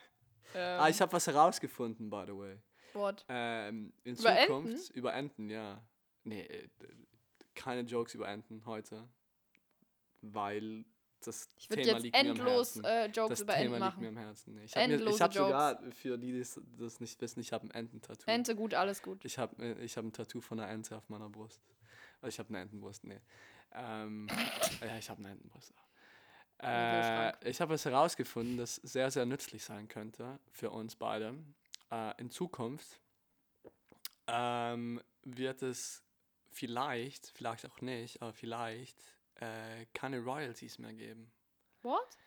Ähm, Ah, ich habe was herausgefunden, by the way. Wort. Ähm, in Über Zukunft über Enten, ja. Nee, äh, keine Jokes über Enten heute. Weil das Ich würde Thema jetzt liegt mir am endlos Herzen. äh, Jokes das über Thema Enten liegt mir machen. am Herzen. Ich habe hab Jokes. sogar, für die, die das- nicht wissen, ich habe ein Ententattoo. Ente gut, alles gut. Ich habe ich hab ein Tattoo von einer Ente auf meiner Brust. Also ich habe eine Entenbrust, nee. Ähm, [laughs] ja, ich habe eine Entenbrust. Äh, ich habe was herausgefunden, das sehr, sehr nützlich sein könnte für uns beide. Äh, in Zukunft ähm, wird es vielleicht, vielleicht auch nicht, aber vielleicht äh, keine Royalties mehr geben. What?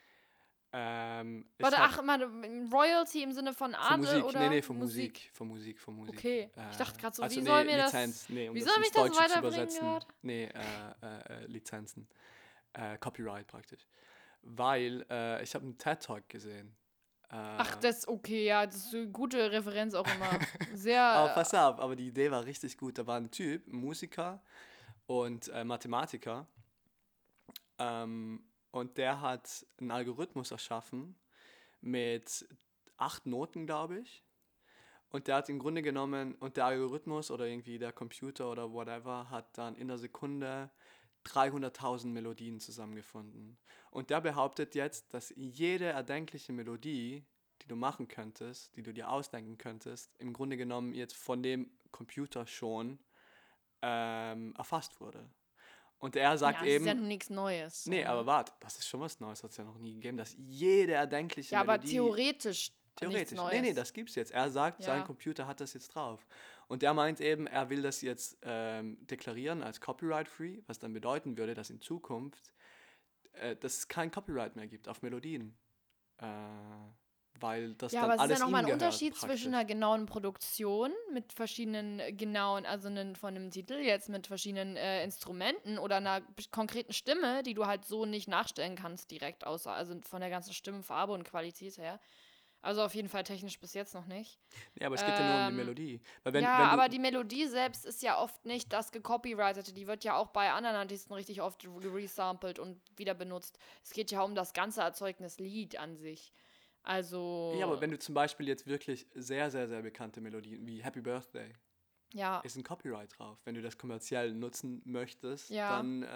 Ähm, ich Warte, ach, mal, Royalty im Sinne von Adel Musik, oder nee, nee, von Musik. Von Musik, von Musik. Okay, ich Äh, dachte gerade so, also wie nee, soll mir das... Lizenz, nee, um wie das soll mich das weiterbringen übersetzen. grad? Nee, äh, äh, äh, Lizenzen. Äh, Copyright praktisch. Weil äh, ich habe einen TED-Talk gesehen. Ach, das ist okay, ja, das ist eine gute Referenz auch immer. [laughs] Sehr... aber pass auf, aber die Idee war richtig gut. Da war ein Typ, ein Musiker und Mathematiker. Ähm, und der hat einen Algorithmus erschaffen mit acht Noten, glaube ich. Und der hat im Grunde genommen, und der Algorithmus oder irgendwie der Computer oder whatever hat dann in der Sekunde 300.000 Melodien zusammengefunden. Und der behauptet jetzt, dass jede erdenkliche Melodie, die du machen könntest, die du dir ausdenken könntest, im Grunde genommen jetzt von dem Computer schon ähm, erfasst wurde. Und er sagt ja, das eben, ist ja nun nichts Neues. nee, ne? aber warte, das ist schon was Neues, hat es ja noch nie gegeben, dass jede erdenkliche Ja, aber Melodie... theoretisch, Theoretisch. nichts Neues. Nee, nee, das gibt's jetzt. Er sagt, sein Ja. Computer hat das jetzt drauf. Und er meint eben, er will das jetzt ähm, deklarieren als copyright-free, was dann bedeuten würde, dass in Zukunft äh, dass es kein Copyright mehr gibt auf Melodien. Äh, weil das Ja, dann aber es ist alles ja nochmal ein Unterschied praktisch. zwischen einer genauen Produktion mit verschiedenen genauen, also einen, von einem Titel jetzt mit verschiedenen äh, Instrumenten oder einer konkreten Stimme, die du halt so nicht nachstellen kannst direkt, außer also von der ganzen Stimmfarbe und Qualität her. Also auf jeden Fall technisch bis jetzt noch nicht. Ja, aber es geht ja nur um die Ähm, Melodie. Wenn, ja, wenn aber die Melodie selbst ist ja oft nicht das gecopyrightete. Die wird ja auch bei anderen Artisten richtig oft re- resampled und wieder benutzt. Es geht ja um das ganze Erzeugnis Lied an sich. Also. ja, aber wenn du zum Beispiel jetzt wirklich sehr, sehr, sehr bekannte Melodien wie Happy Birthday, ja. ist ein Copyright drauf. Wenn du das kommerziell nutzen möchtest, Ja. dann. Äh,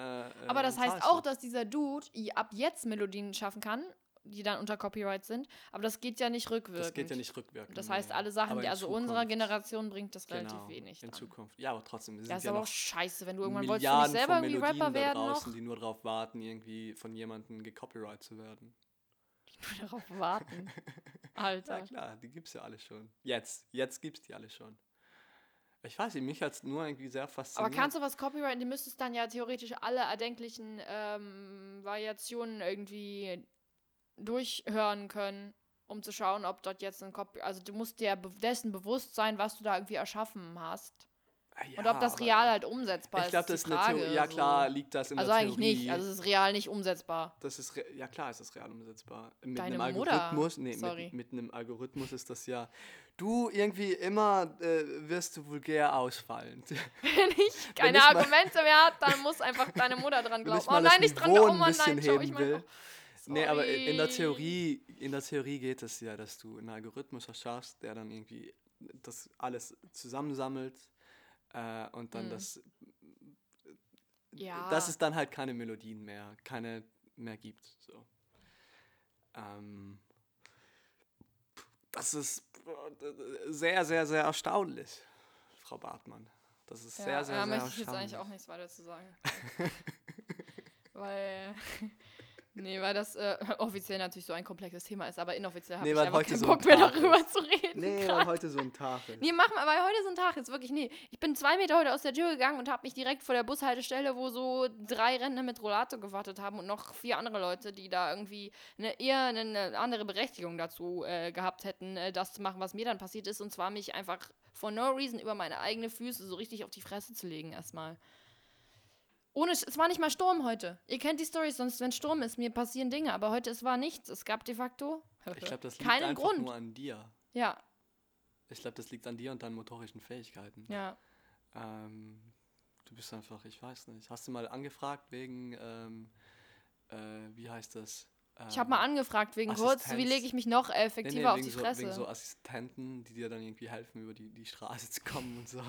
Aber äh, das heißt zahlst auch, dass dieser Dude ab jetzt Melodien schaffen kann, die dann unter Copyright sind. Aber das geht ja nicht rückwirkend. Das geht ja nicht rückwirkend. Das heißt, alle Sachen, die in also unserer Zukunft- Generation bringt das relativ Genau, wenig. In Dann. Zukunft. Ja, aber trotzdem. Es Ja, ist ja aber auch scheiße, wenn du irgendwann wolltest du Milliarden nicht selber irgendwie Melodien Rapper da werden draußen, noch. die nur darauf warten, irgendwie von jemandem gecopyright zu werden. [laughs] Nur darauf warten. Ja Alter. klar, die gibt's ja alle schon. Jetzt, jetzt gibt's die alle schon. Ich weiß nicht, mich hat's nur irgendwie sehr Aber fasziniert. kannst du was copyrighten? Du müsstest dann ja theoretisch alle erdenklichen ähm, Variationen irgendwie durchhören können, um zu schauen, ob dort jetzt ein Copy... Also du musst dir dessen bewusst sein, was du da irgendwie erschaffen hast. Ah, ja, Und ob das real halt umsetzbar Ich ist. glaube, das ist eine. Theorie. Ja so. klar, liegt das in Also der eigentlich Theorie. nicht. Also es ist real nicht umsetzbar. das ist ja klar, ist das real umsetzbar. Mit Deine einem Mutter. Algorithmus, nee, Sorry. mit, mit einem Algorithmus ist das ja. Du irgendwie immer äh, wirst du vulgär ausfallen. [laughs] Wenn ich keine ich mal- Argumente mehr hat, dann muss einfach deine Mutter dran [laughs] Wenn glauben. ich Oh nein, nicht dran glauben. Oh nein, schau ich mal. Nee, aber in der. Theorie, in der Theorie geht es ja, dass du einen Algorithmus erschaffst, der dann irgendwie das alles zusammensammelt äh, und dann Hm. das, Ja. dass es dann halt keine Melodien mehr, keine mehr gibt. So. Ähm, das ist äh, sehr, sehr, sehr erstaunlich, Frau Bartmann. Das ist ja, sehr, sehr, ja, sehr möchte ich jetzt erstaunlich. eigentlich auch nichts weiter zu sagen. [laughs] weil. Nee, weil das äh, [laughs] offiziell natürlich so ein komplexes Thema ist, aber inoffiziell habe Nee, ich einfach heute keinen so ein Bock mehr Tag darüber ist. zu reden. Nee, weil heute so ein Tag [laughs] ist. Nee, mach mal, weil heute ist ein Tag, jetzt wirklich, nee. Ich bin zwei Meter heute aus der Tür gegangen und habe mich direkt vor der Bushaltestelle, wo so drei Rentner mit Rollator gewartet haben und noch vier andere Leute, die da irgendwie eine, eher eine andere Berechtigung dazu äh, gehabt hätten, äh, das zu machen, was mir dann passiert ist. Und zwar mich einfach for no reason über meine eigenen Füße so richtig auf die Fresse zu legen erstmal. Ohne, es war nicht mal Sturm heute. Ihr kennt die Stories, sonst wenn Sturm ist, mir passieren Dinge. Aber heute, es war nichts. Es gab de facto Ich glaube, das liegt keinen einfach Grund. nur an dir. Ja, Ich glaube, das liegt an dir und deinen motorischen Fähigkeiten. ja. Ähm, du bist einfach, ich weiß nicht. Hast du mal angefragt wegen, ähm, äh, wie heißt das? Ich habe mal Ähm, angefragt wegen kurz, wie Assistenz. lege ich mich noch nee, effektiver nee, auf wegen die so, Fresse. Wegen so Assistenten, die dir dann irgendwie helfen, über die, die Straße zu kommen und so.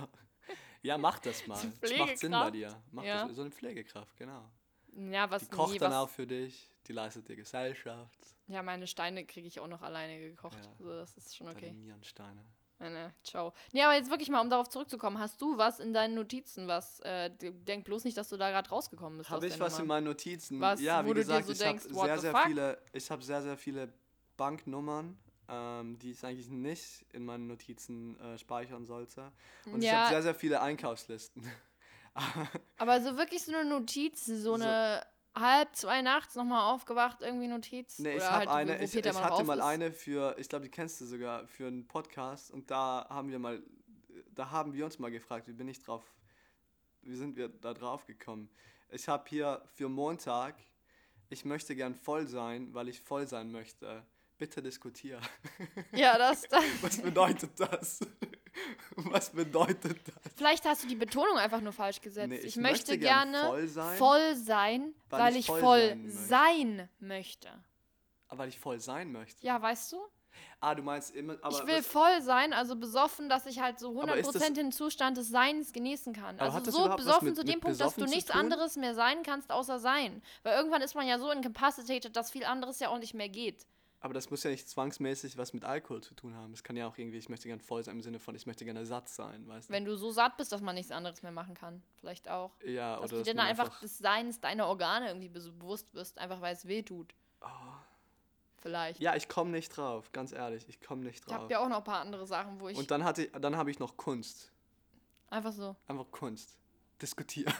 Ja, mach das mal. [laughs] Das macht Sinn bei dir. Mach Ja. das, so eine Pflegekraft, genau. ja, was Die kocht nee, dann was, auch für dich. die leistet dir Gesellschaft. Ja, meine Steine kriege ich auch noch alleine gekocht. Ja. So, das ist schon okay. Deine Nierensteine. Nee, nee, ciao. Nee, aber jetzt wirklich mal, um darauf zurückzukommen, hast du was in deinen Notizen, was, äh, denk bloß nicht, dass du da gerade rausgekommen bist. Habe ich was in Nummer. meinen Notizen? Was, ja, wie du dir gesagt, so ich habe sehr, the sehr fuck? viele, ich habe sehr, sehr viele Banknummern, ähm, die ich eigentlich nicht in meinen Notizen äh, speichern sollte. Und ich habe Ja, sehr, sehr viele Einkaufslisten. [laughs] aber so wirklich so eine Notiz, so So. eine halb, zwei nachts nochmal aufgewacht, irgendwie Notiz. Nee, ich Oder habe halt, eine, ich, ich hatte mal ist. eine für, ich glaube, die kennst du sogar, für einen Podcast und da haben wir mal, da haben wir uns mal gefragt, wie bin ich drauf, wie sind wir da drauf gekommen? Ich habe hier für Montag, ich möchte gern voll sein, weil ich voll sein möchte. Bitte diskutier. Ja, das, das. [laughs] Was bedeutet das? [laughs] Was bedeutet das? Vielleicht hast du die Betonung einfach nur falsch gesetzt. Nee, ich, ich möchte, möchte gern gerne voll sein, voll sein, weil weil, ich voll voll sein möchte. sein möchte. Aber weil ich voll sein möchte. Ja, weißt du? Ah, du meinst immer, aber ich will was- voll sein, also besoffen, dass ich halt so Aber ist das- 100% den Zustand des Seins genießen kann. Also so besoffen mit- zu dem Punkt, dass du nichts anderes mehr sein kannst, außer sein. Weil irgendwann ist man ja so incapacitated, dass viel anderes ja auch nicht mehr geht. Aber das muss ja nicht zwangsmäßig was mit Alkohol zu tun haben. Es kann ja auch irgendwie, ich möchte gern voll sein im Sinne von, ich möchte gerne satt sein, weißt du? Wenn du so satt bist, dass man nichts anderes mehr machen kann. Vielleicht auch. ja, Dass oder du dass dir dann man einfach, des Seins deiner Organe irgendwie be- bewusst bist, einfach weil es weh tut. Vielleicht. Oh. Ja, ich komme nicht drauf, ganz ehrlich, ich komme nicht Ich habe drauf. ja auch noch ein paar andere Sachen, wo ich Und dann hatte ich, dann habe ich noch Kunst. einfach so. Einfach Kunst. Diskutieren.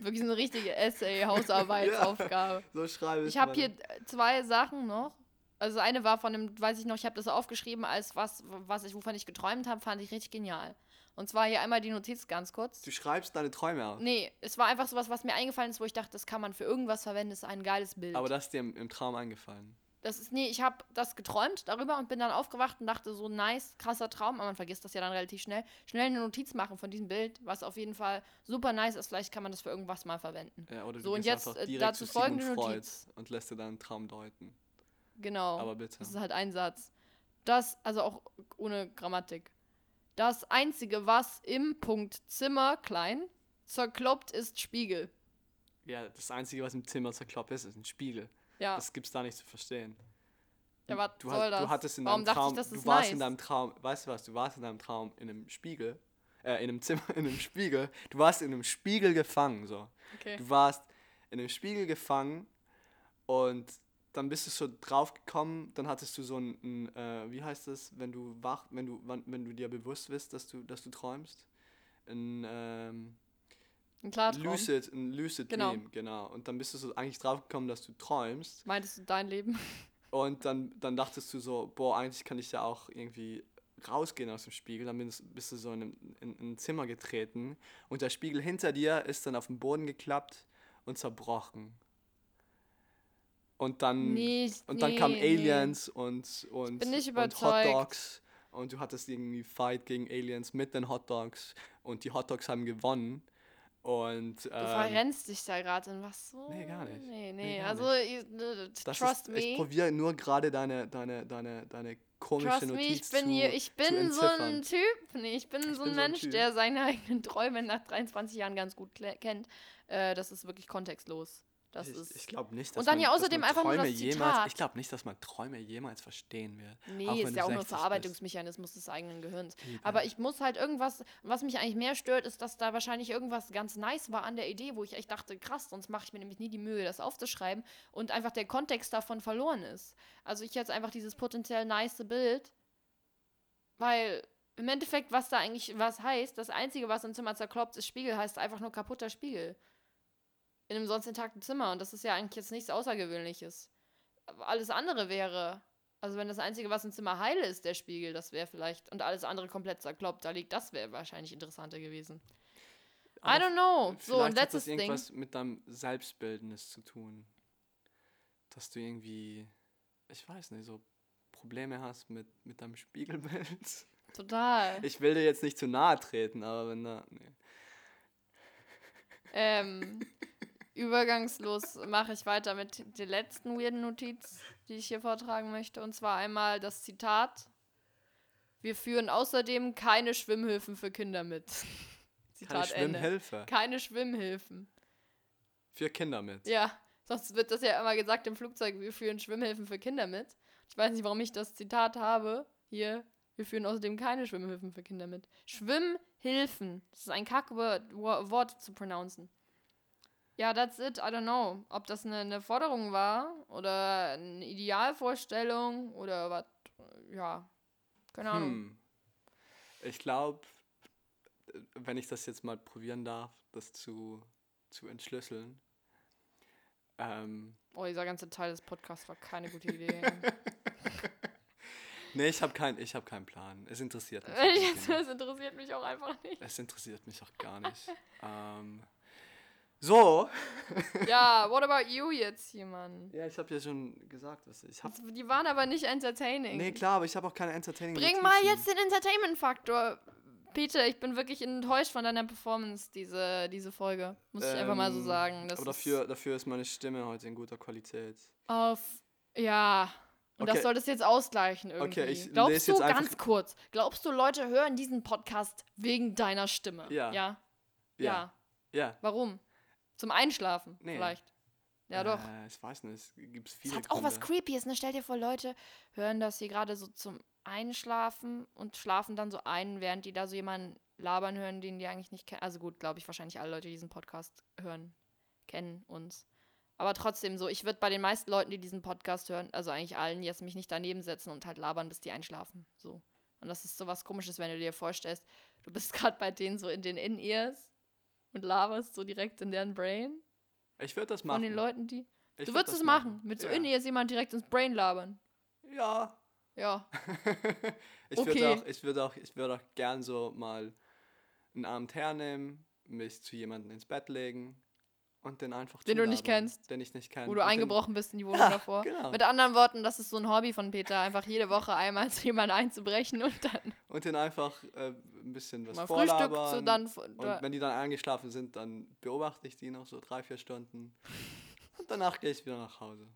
Wirklich so eine richtige Essay-Hausarbeitsaufgabe. [laughs] so schreibe Ich habe meine- hier zwei Sachen noch. Also eine war von dem, weiß ich noch, ich habe das aufgeschrieben als was, was ich, wovon ich geträumt habe, fand ich richtig genial. Und zwar hier einmal die Notiz ganz kurz. Du schreibst deine Träume auf. Nee, es war einfach sowas, was mir eingefallen ist, wo ich dachte, das kann man für irgendwas verwenden, das ist ein geiles Bild. Aber das ist dir im, im Traum eingefallen. Das ist, nee, ich habe das geträumt darüber und bin dann aufgewacht und dachte so, nice, krasser Traum, aber man vergisst das ja dann relativ schnell. Schnell eine Notiz machen von diesem Bild, was auf jeden Fall super nice ist, vielleicht kann man das für irgendwas mal verwenden. Ja, oder du So, und jetzt, äh, direkt dazu folgende Notiz. und lässt dir deinen Traum deuten. Genau. Aber bitte. Das ist halt ein Satz. Das, also auch ohne Grammatik. Das einzige, was im Punkt Zimmer klein zerkloppt, ist Spiegel. Ja, das Einzige, was im Zimmer zerkloppt ist, ist ein Spiegel. Ja, Das gibt's da nicht zu verstehen. ja was Du, soll hat, das? du hattest in Warum deinem Traum, ich, das du warst nice? in deinem Traum, weißt du was, du warst in deinem Traum in einem Spiegel, äh, in einem Zimmer, [laughs] in einem Spiegel, du warst in einem Spiegel gefangen, so. okay. Du warst in einem Spiegel gefangen und dann bist du so drauf gekommen, dann hattest du so ein, ein äh, wie heißt das, wenn du wach, wenn du, wann, wenn du dir bewusst bist, dass du, dass du träumst? Ein, ähm, Ein Klartraum. Lucid, ein Lucid Genau. Dream, genau. Und dann bist du so eigentlich drauf gekommen, dass du träumst. Meintest du dein Leben? [laughs] Und dann, dann dachtest du so, boah, eigentlich kann ich ja auch irgendwie rausgehen aus dem Spiegel. Dann bist, bist du so in, ein- in, in ein Zimmer getreten und der Spiegel hinter dir ist dann auf den Boden geklappt und zerbrochen. Und dann, Nee, und dann nee, kamen nee. Aliens und, und, nicht und überzeugt. Hotdogs. Und du hattest irgendwie Fight gegen Aliens mit den Hotdogs. Und die Hotdogs haben gewonnen. Und Du ähm, verrennst dich da gerade in was so? Nee, gar nicht. Nee, nee, Nee, also ich- das trust ist, ich me. probiere nur gerade deine, deine, deine, deine komische Trust me, Notiz ich bin zu, hier, ich bin so ein. Typ. Nee, ich bin Ich so bin ein so ein Mensch, der seine eigenen Träume nach 23 Jahren ganz gut kennt. Äh, das ist wirklich kontextlos. Das ich ist. ich glaube nicht, dass Und dann man, ja außerdem einfach nur Träume das jemals. Ich glaube nicht, dass man Träume jemals verstehen wird. Nee, ist ja auch nur 60 bist. Verarbeitungsmechanismus des eigenen Gehirns. Eben. Aber ich muss halt irgendwas, was mich eigentlich mehr stört, ist, dass da wahrscheinlich irgendwas ganz nice war an der Idee, wo ich echt dachte, krass, sonst mache ich mir nämlich nie die Mühe, das aufzuschreiben und einfach der Kontext davon verloren ist. Also ich jetzt einfach dieses potenziell nice Bild, weil im Endeffekt, was da eigentlich was heißt, das Einzige, was im Zimmer zerkloppt, ist Spiegel, heißt einfach nur kaputter Spiegel. In einem sonst intakten Zimmer und das ist ja eigentlich jetzt nichts Außergewöhnliches. Aber alles andere wäre, also wenn das Einzige, was im Zimmer heile ist, der Spiegel, das wäre vielleicht, und alles andere komplett zerkloppt da liegt, das wäre wahrscheinlich interessanter gewesen. I don't know. So, und hat letztes das Ding. irgendwas mit deinem Selbstbildnis zu tun. Dass du irgendwie, ich weiß nicht, so Probleme hast mit, mit deinem Spiegelbild. Total. [laughs] Ich will dir jetzt nicht zu nahe treten, aber wenn da. Nee. Ähm, übergangslos mache ich weiter mit der letzten weirden Notiz, die ich hier vortragen möchte. Und zwar einmal das Zitat. Wir führen außerdem keine Schwimmhilfen für Kinder mit. [laughs] Keine Zitat Ende. Schwimmhilfe. Keine Schwimmhilfen. Für Kinder mit. Ja, Sonst wird das ja immer gesagt im Flugzeug, wir führen Schwimmhilfen für Kinder mit. Ich weiß nicht, warum ich das Zitat habe. Hier, wir führen außerdem keine Schwimmhilfen für Kinder mit. Schwimmhilfen. Das ist ein Kackwort Wo- Wort zu pronouncen. Ja, that's it. I don't know. Ob das eine, eine Forderung war oder eine Idealvorstellung oder was. Ja. Keine Ahnung. Hm. Ich glaube, wenn ich das jetzt mal probieren darf, das zu, zu entschlüsseln. Ähm, Oh, dieser ganze Teil des Podcasts war keine gute Idee. [laughs] nee, ich habe kein, ich hab keinen Plan. Es interessiert mich. [laughs] Das interessiert mich auch einfach nicht. Es interessiert mich auch gar nicht. [laughs] ähm, so. [laughs] Ja, what about you jetzt hier, Mann? Ja, ich habe ja schon gesagt, was ich habe. Die waren aber nicht entertaining. Nee, klar, aber ich habe auch keine entertaining Bring mal jetzt den Entertainment-Faktor. Peter, ich bin wirklich enttäuscht von deiner Performance, diese, diese Folge. Muss ich einfach mal so Ähm, sagen. Das aber dafür, dafür ist meine Stimme heute in guter Qualität. Auf. Ja. Und das Okay. soll das jetzt ausgleichen irgendwie. Okay, ich Glaubst du, ganz kurz, glaubst du, Leute hören diesen Podcast wegen deiner Stimme? Ja. Ja. Ja. ja. Ja. Warum? Zum Einschlafen Nee. vielleicht. Ja, doch. Äh, ich weiß nicht, es gibt Es viele hat auch was Gründe. Creepyes, ne? Stell dir vor, Leute hören das hier gerade so zum Einschlafen und schlafen dann so ein, während die da so jemanden labern hören, den die eigentlich nicht kennen. Also gut, glaube ich, wahrscheinlich alle Leute, die diesen Podcast hören, kennen uns. Aber trotzdem so, ich würde bei den meisten Leuten, die diesen Podcast hören, also eigentlich allen, jetzt mich nicht daneben setzen und halt labern, bis die einschlafen. So. Und das ist so was komisches, wenn du dir vorstellst, du bist [laughs] gerade bei denen so in den In-Ears und laberst so direkt in deren Brain. Ich würde das machen. Von den Leuten, die. Ich du würd würdest es machen. Mit so ja. In-Ears jemand direkt ins Brain labern. Ja. Ja. [laughs] ich Okay. würde auch, ich würde auch, ich würde auch gern so mal einen Abend hernehmen, mich zu jemandem ins Bett legen und den einfach Den du nicht kennst. Den ich nicht kenne. Wo du und eingebrochen bist in die [laughs] Wohnung Ja, davor. genau. Mit anderen Worten, das ist so ein Hobby von Peter, einfach jede Woche einmal zu jemandem einzubrechen und dann Und den einfach äh, ein bisschen was mal vorlabern. zu dann. und wenn die dann eingeschlafen sind, dann beobachte ich die noch so drei, vier Stunden. Und danach gehe ich wieder nach Hause.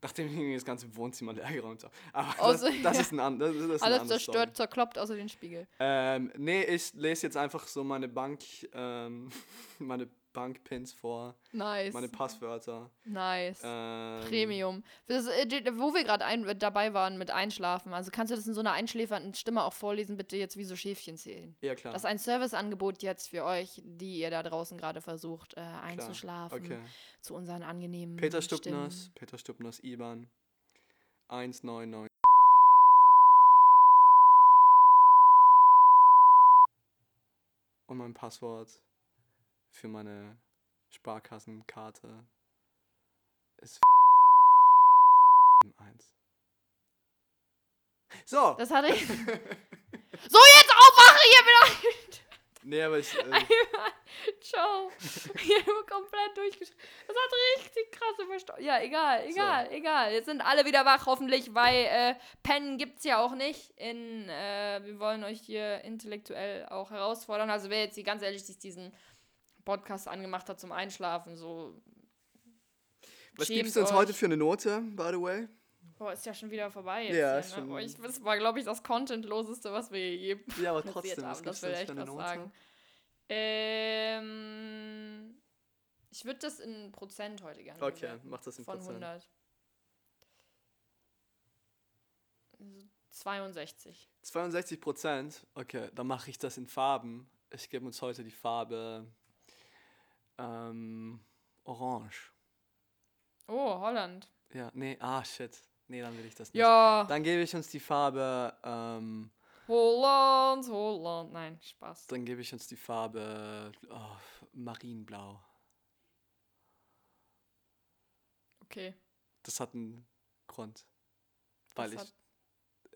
Nachdem ich das ganze Wohnzimmer leer geräumt habe. Aber Außer- das, das [laughs] ja. ist ein, an, das, das ist eine alles andere zerstört, Story. zerkloppt außer den Spiegel. Ähm, nee, ich lese jetzt einfach so meine Bank, ähm, [laughs] meine Bankpins vor, Nice. meine Passwörter. nice. Ähm, Premium. Das, äh, wo wir gerade dabei waren mit Einschlafen, also kannst du das in so einer einschläfernden Stimme auch vorlesen, bitte jetzt wie so Schäfchen zählen. Ja, klar. Das ist ein Serviceangebot jetzt für euch, die ihr da draußen gerade versucht äh, einzuschlafen. Okay. Zu unseren angenehmen Peter Stubners, Stimmen. Peter Stubners IBAN 199. Und mein Passwort für meine Sparkassenkarte ist 1. So, Das hatte ich. so, jetzt aufwache hier wieder! [laughs] nee, aber ich, äh, [laughs] Ciao. Hier komplett durchgeschrieben. Das hat richtig krasse Verstau. Ja, egal, egal, egal. Jetzt sind alle wieder wach, hoffentlich, weil äh, Pennen gibt's ja auch nicht. In, äh, wir wollen euch hier intellektuell auch herausfordern. Also wer jetzt hier ganz ehrlich sich diesen Podcast angemacht hat zum Einschlafen, so. was schämt gibst du uns euch. heute für eine Note, by the way? Boah, ist ja schon wieder vorbei jetzt. Ja, hier, ne? schon- Boah, ich, das war, glaube ich, das Contentloseste, was wir je Ja, aber trotzdem, was haben. gibst Das du uns für eine was Note? sagen. Ähm, ich würde das in Prozent heute gerne Okay, bewerten. mach das in Von Prozent. 100. Also 62. 62 Prozent. Okay, dann mache ich das in Farben. Ich gebe uns heute die Farbe ähm, Orange. Oh, Holland. Ja, nee, ah, shit. Nee, dann will ich das nicht. Ja, Dann gebe ich uns die Farbe, ähm, Holland, Holland. Nein, Spaß. dann gebe ich uns die Farbe oh, Marienblau. Okay. Das hat einen Grund. Weil Das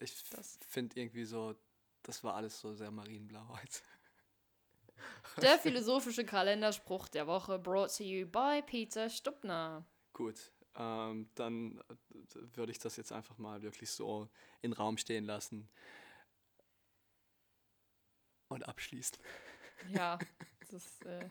ich, ich finde irgendwie so, das war alles so sehr marienblau heute. Der philosophische Kalenderspruch der Woche brought to you by Peter Stubner. Gut, ähm, dann würde ich das jetzt einfach mal wirklich so in den Raum stehen lassen und abschließen. Ja, [laughs] das ist, äh,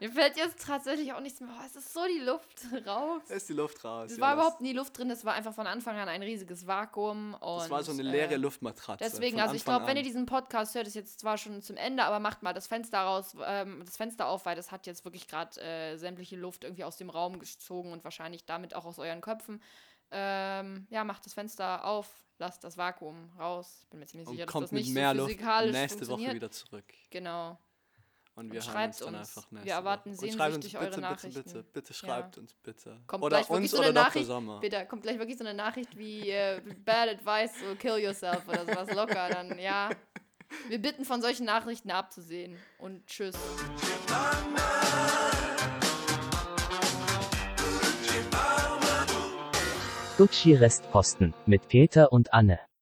Mir fällt jetzt tatsächlich auch nichts mehr. Oh, es ist so die Luft [laughs] raus. Da ist die Luft raus. Es ja, war überhaupt nie Luft drin, es war einfach von Anfang an ein riesiges Vakuum. Und, Das war so eine leere äh, Luftmatratze. Deswegen, also ich glaube, wenn ihr diesen Podcast hört, ist jetzt zwar schon zum Ende, aber macht mal das Fenster raus, ähm, das Fenster auf, weil das hat jetzt wirklich gerade äh, sämtliche Luft irgendwie aus dem Raum gezogen und wahrscheinlich damit auch aus euren Köpfen. Ähm, ja, macht das Fenster auf, lasst das Vakuum raus. Bin mir ziemlich und sicher, dass kommt das mit nicht mehr so Luft physikalisch nächste Woche wieder zurück. Genau. Und wir Und schreibt uns dann uns. einfach Wir nächste erwarten schreibt uns sehnsüchtig bitte, eure bitte, Nachrichten. bitte, bitte Ja. schreibt uns bitte. Kommt oder gleich wirklich uns so eine oder. Nachricht. Sommer. Bitte, kommt gleich wirklich so eine Nachricht wie äh, Bad Advice, so kill yourself oder sowas locker. Dann ja. Wir bitten von solchen Nachrichten abzusehen. Und tschüss. Gucci Restposten mit Peter und Anne.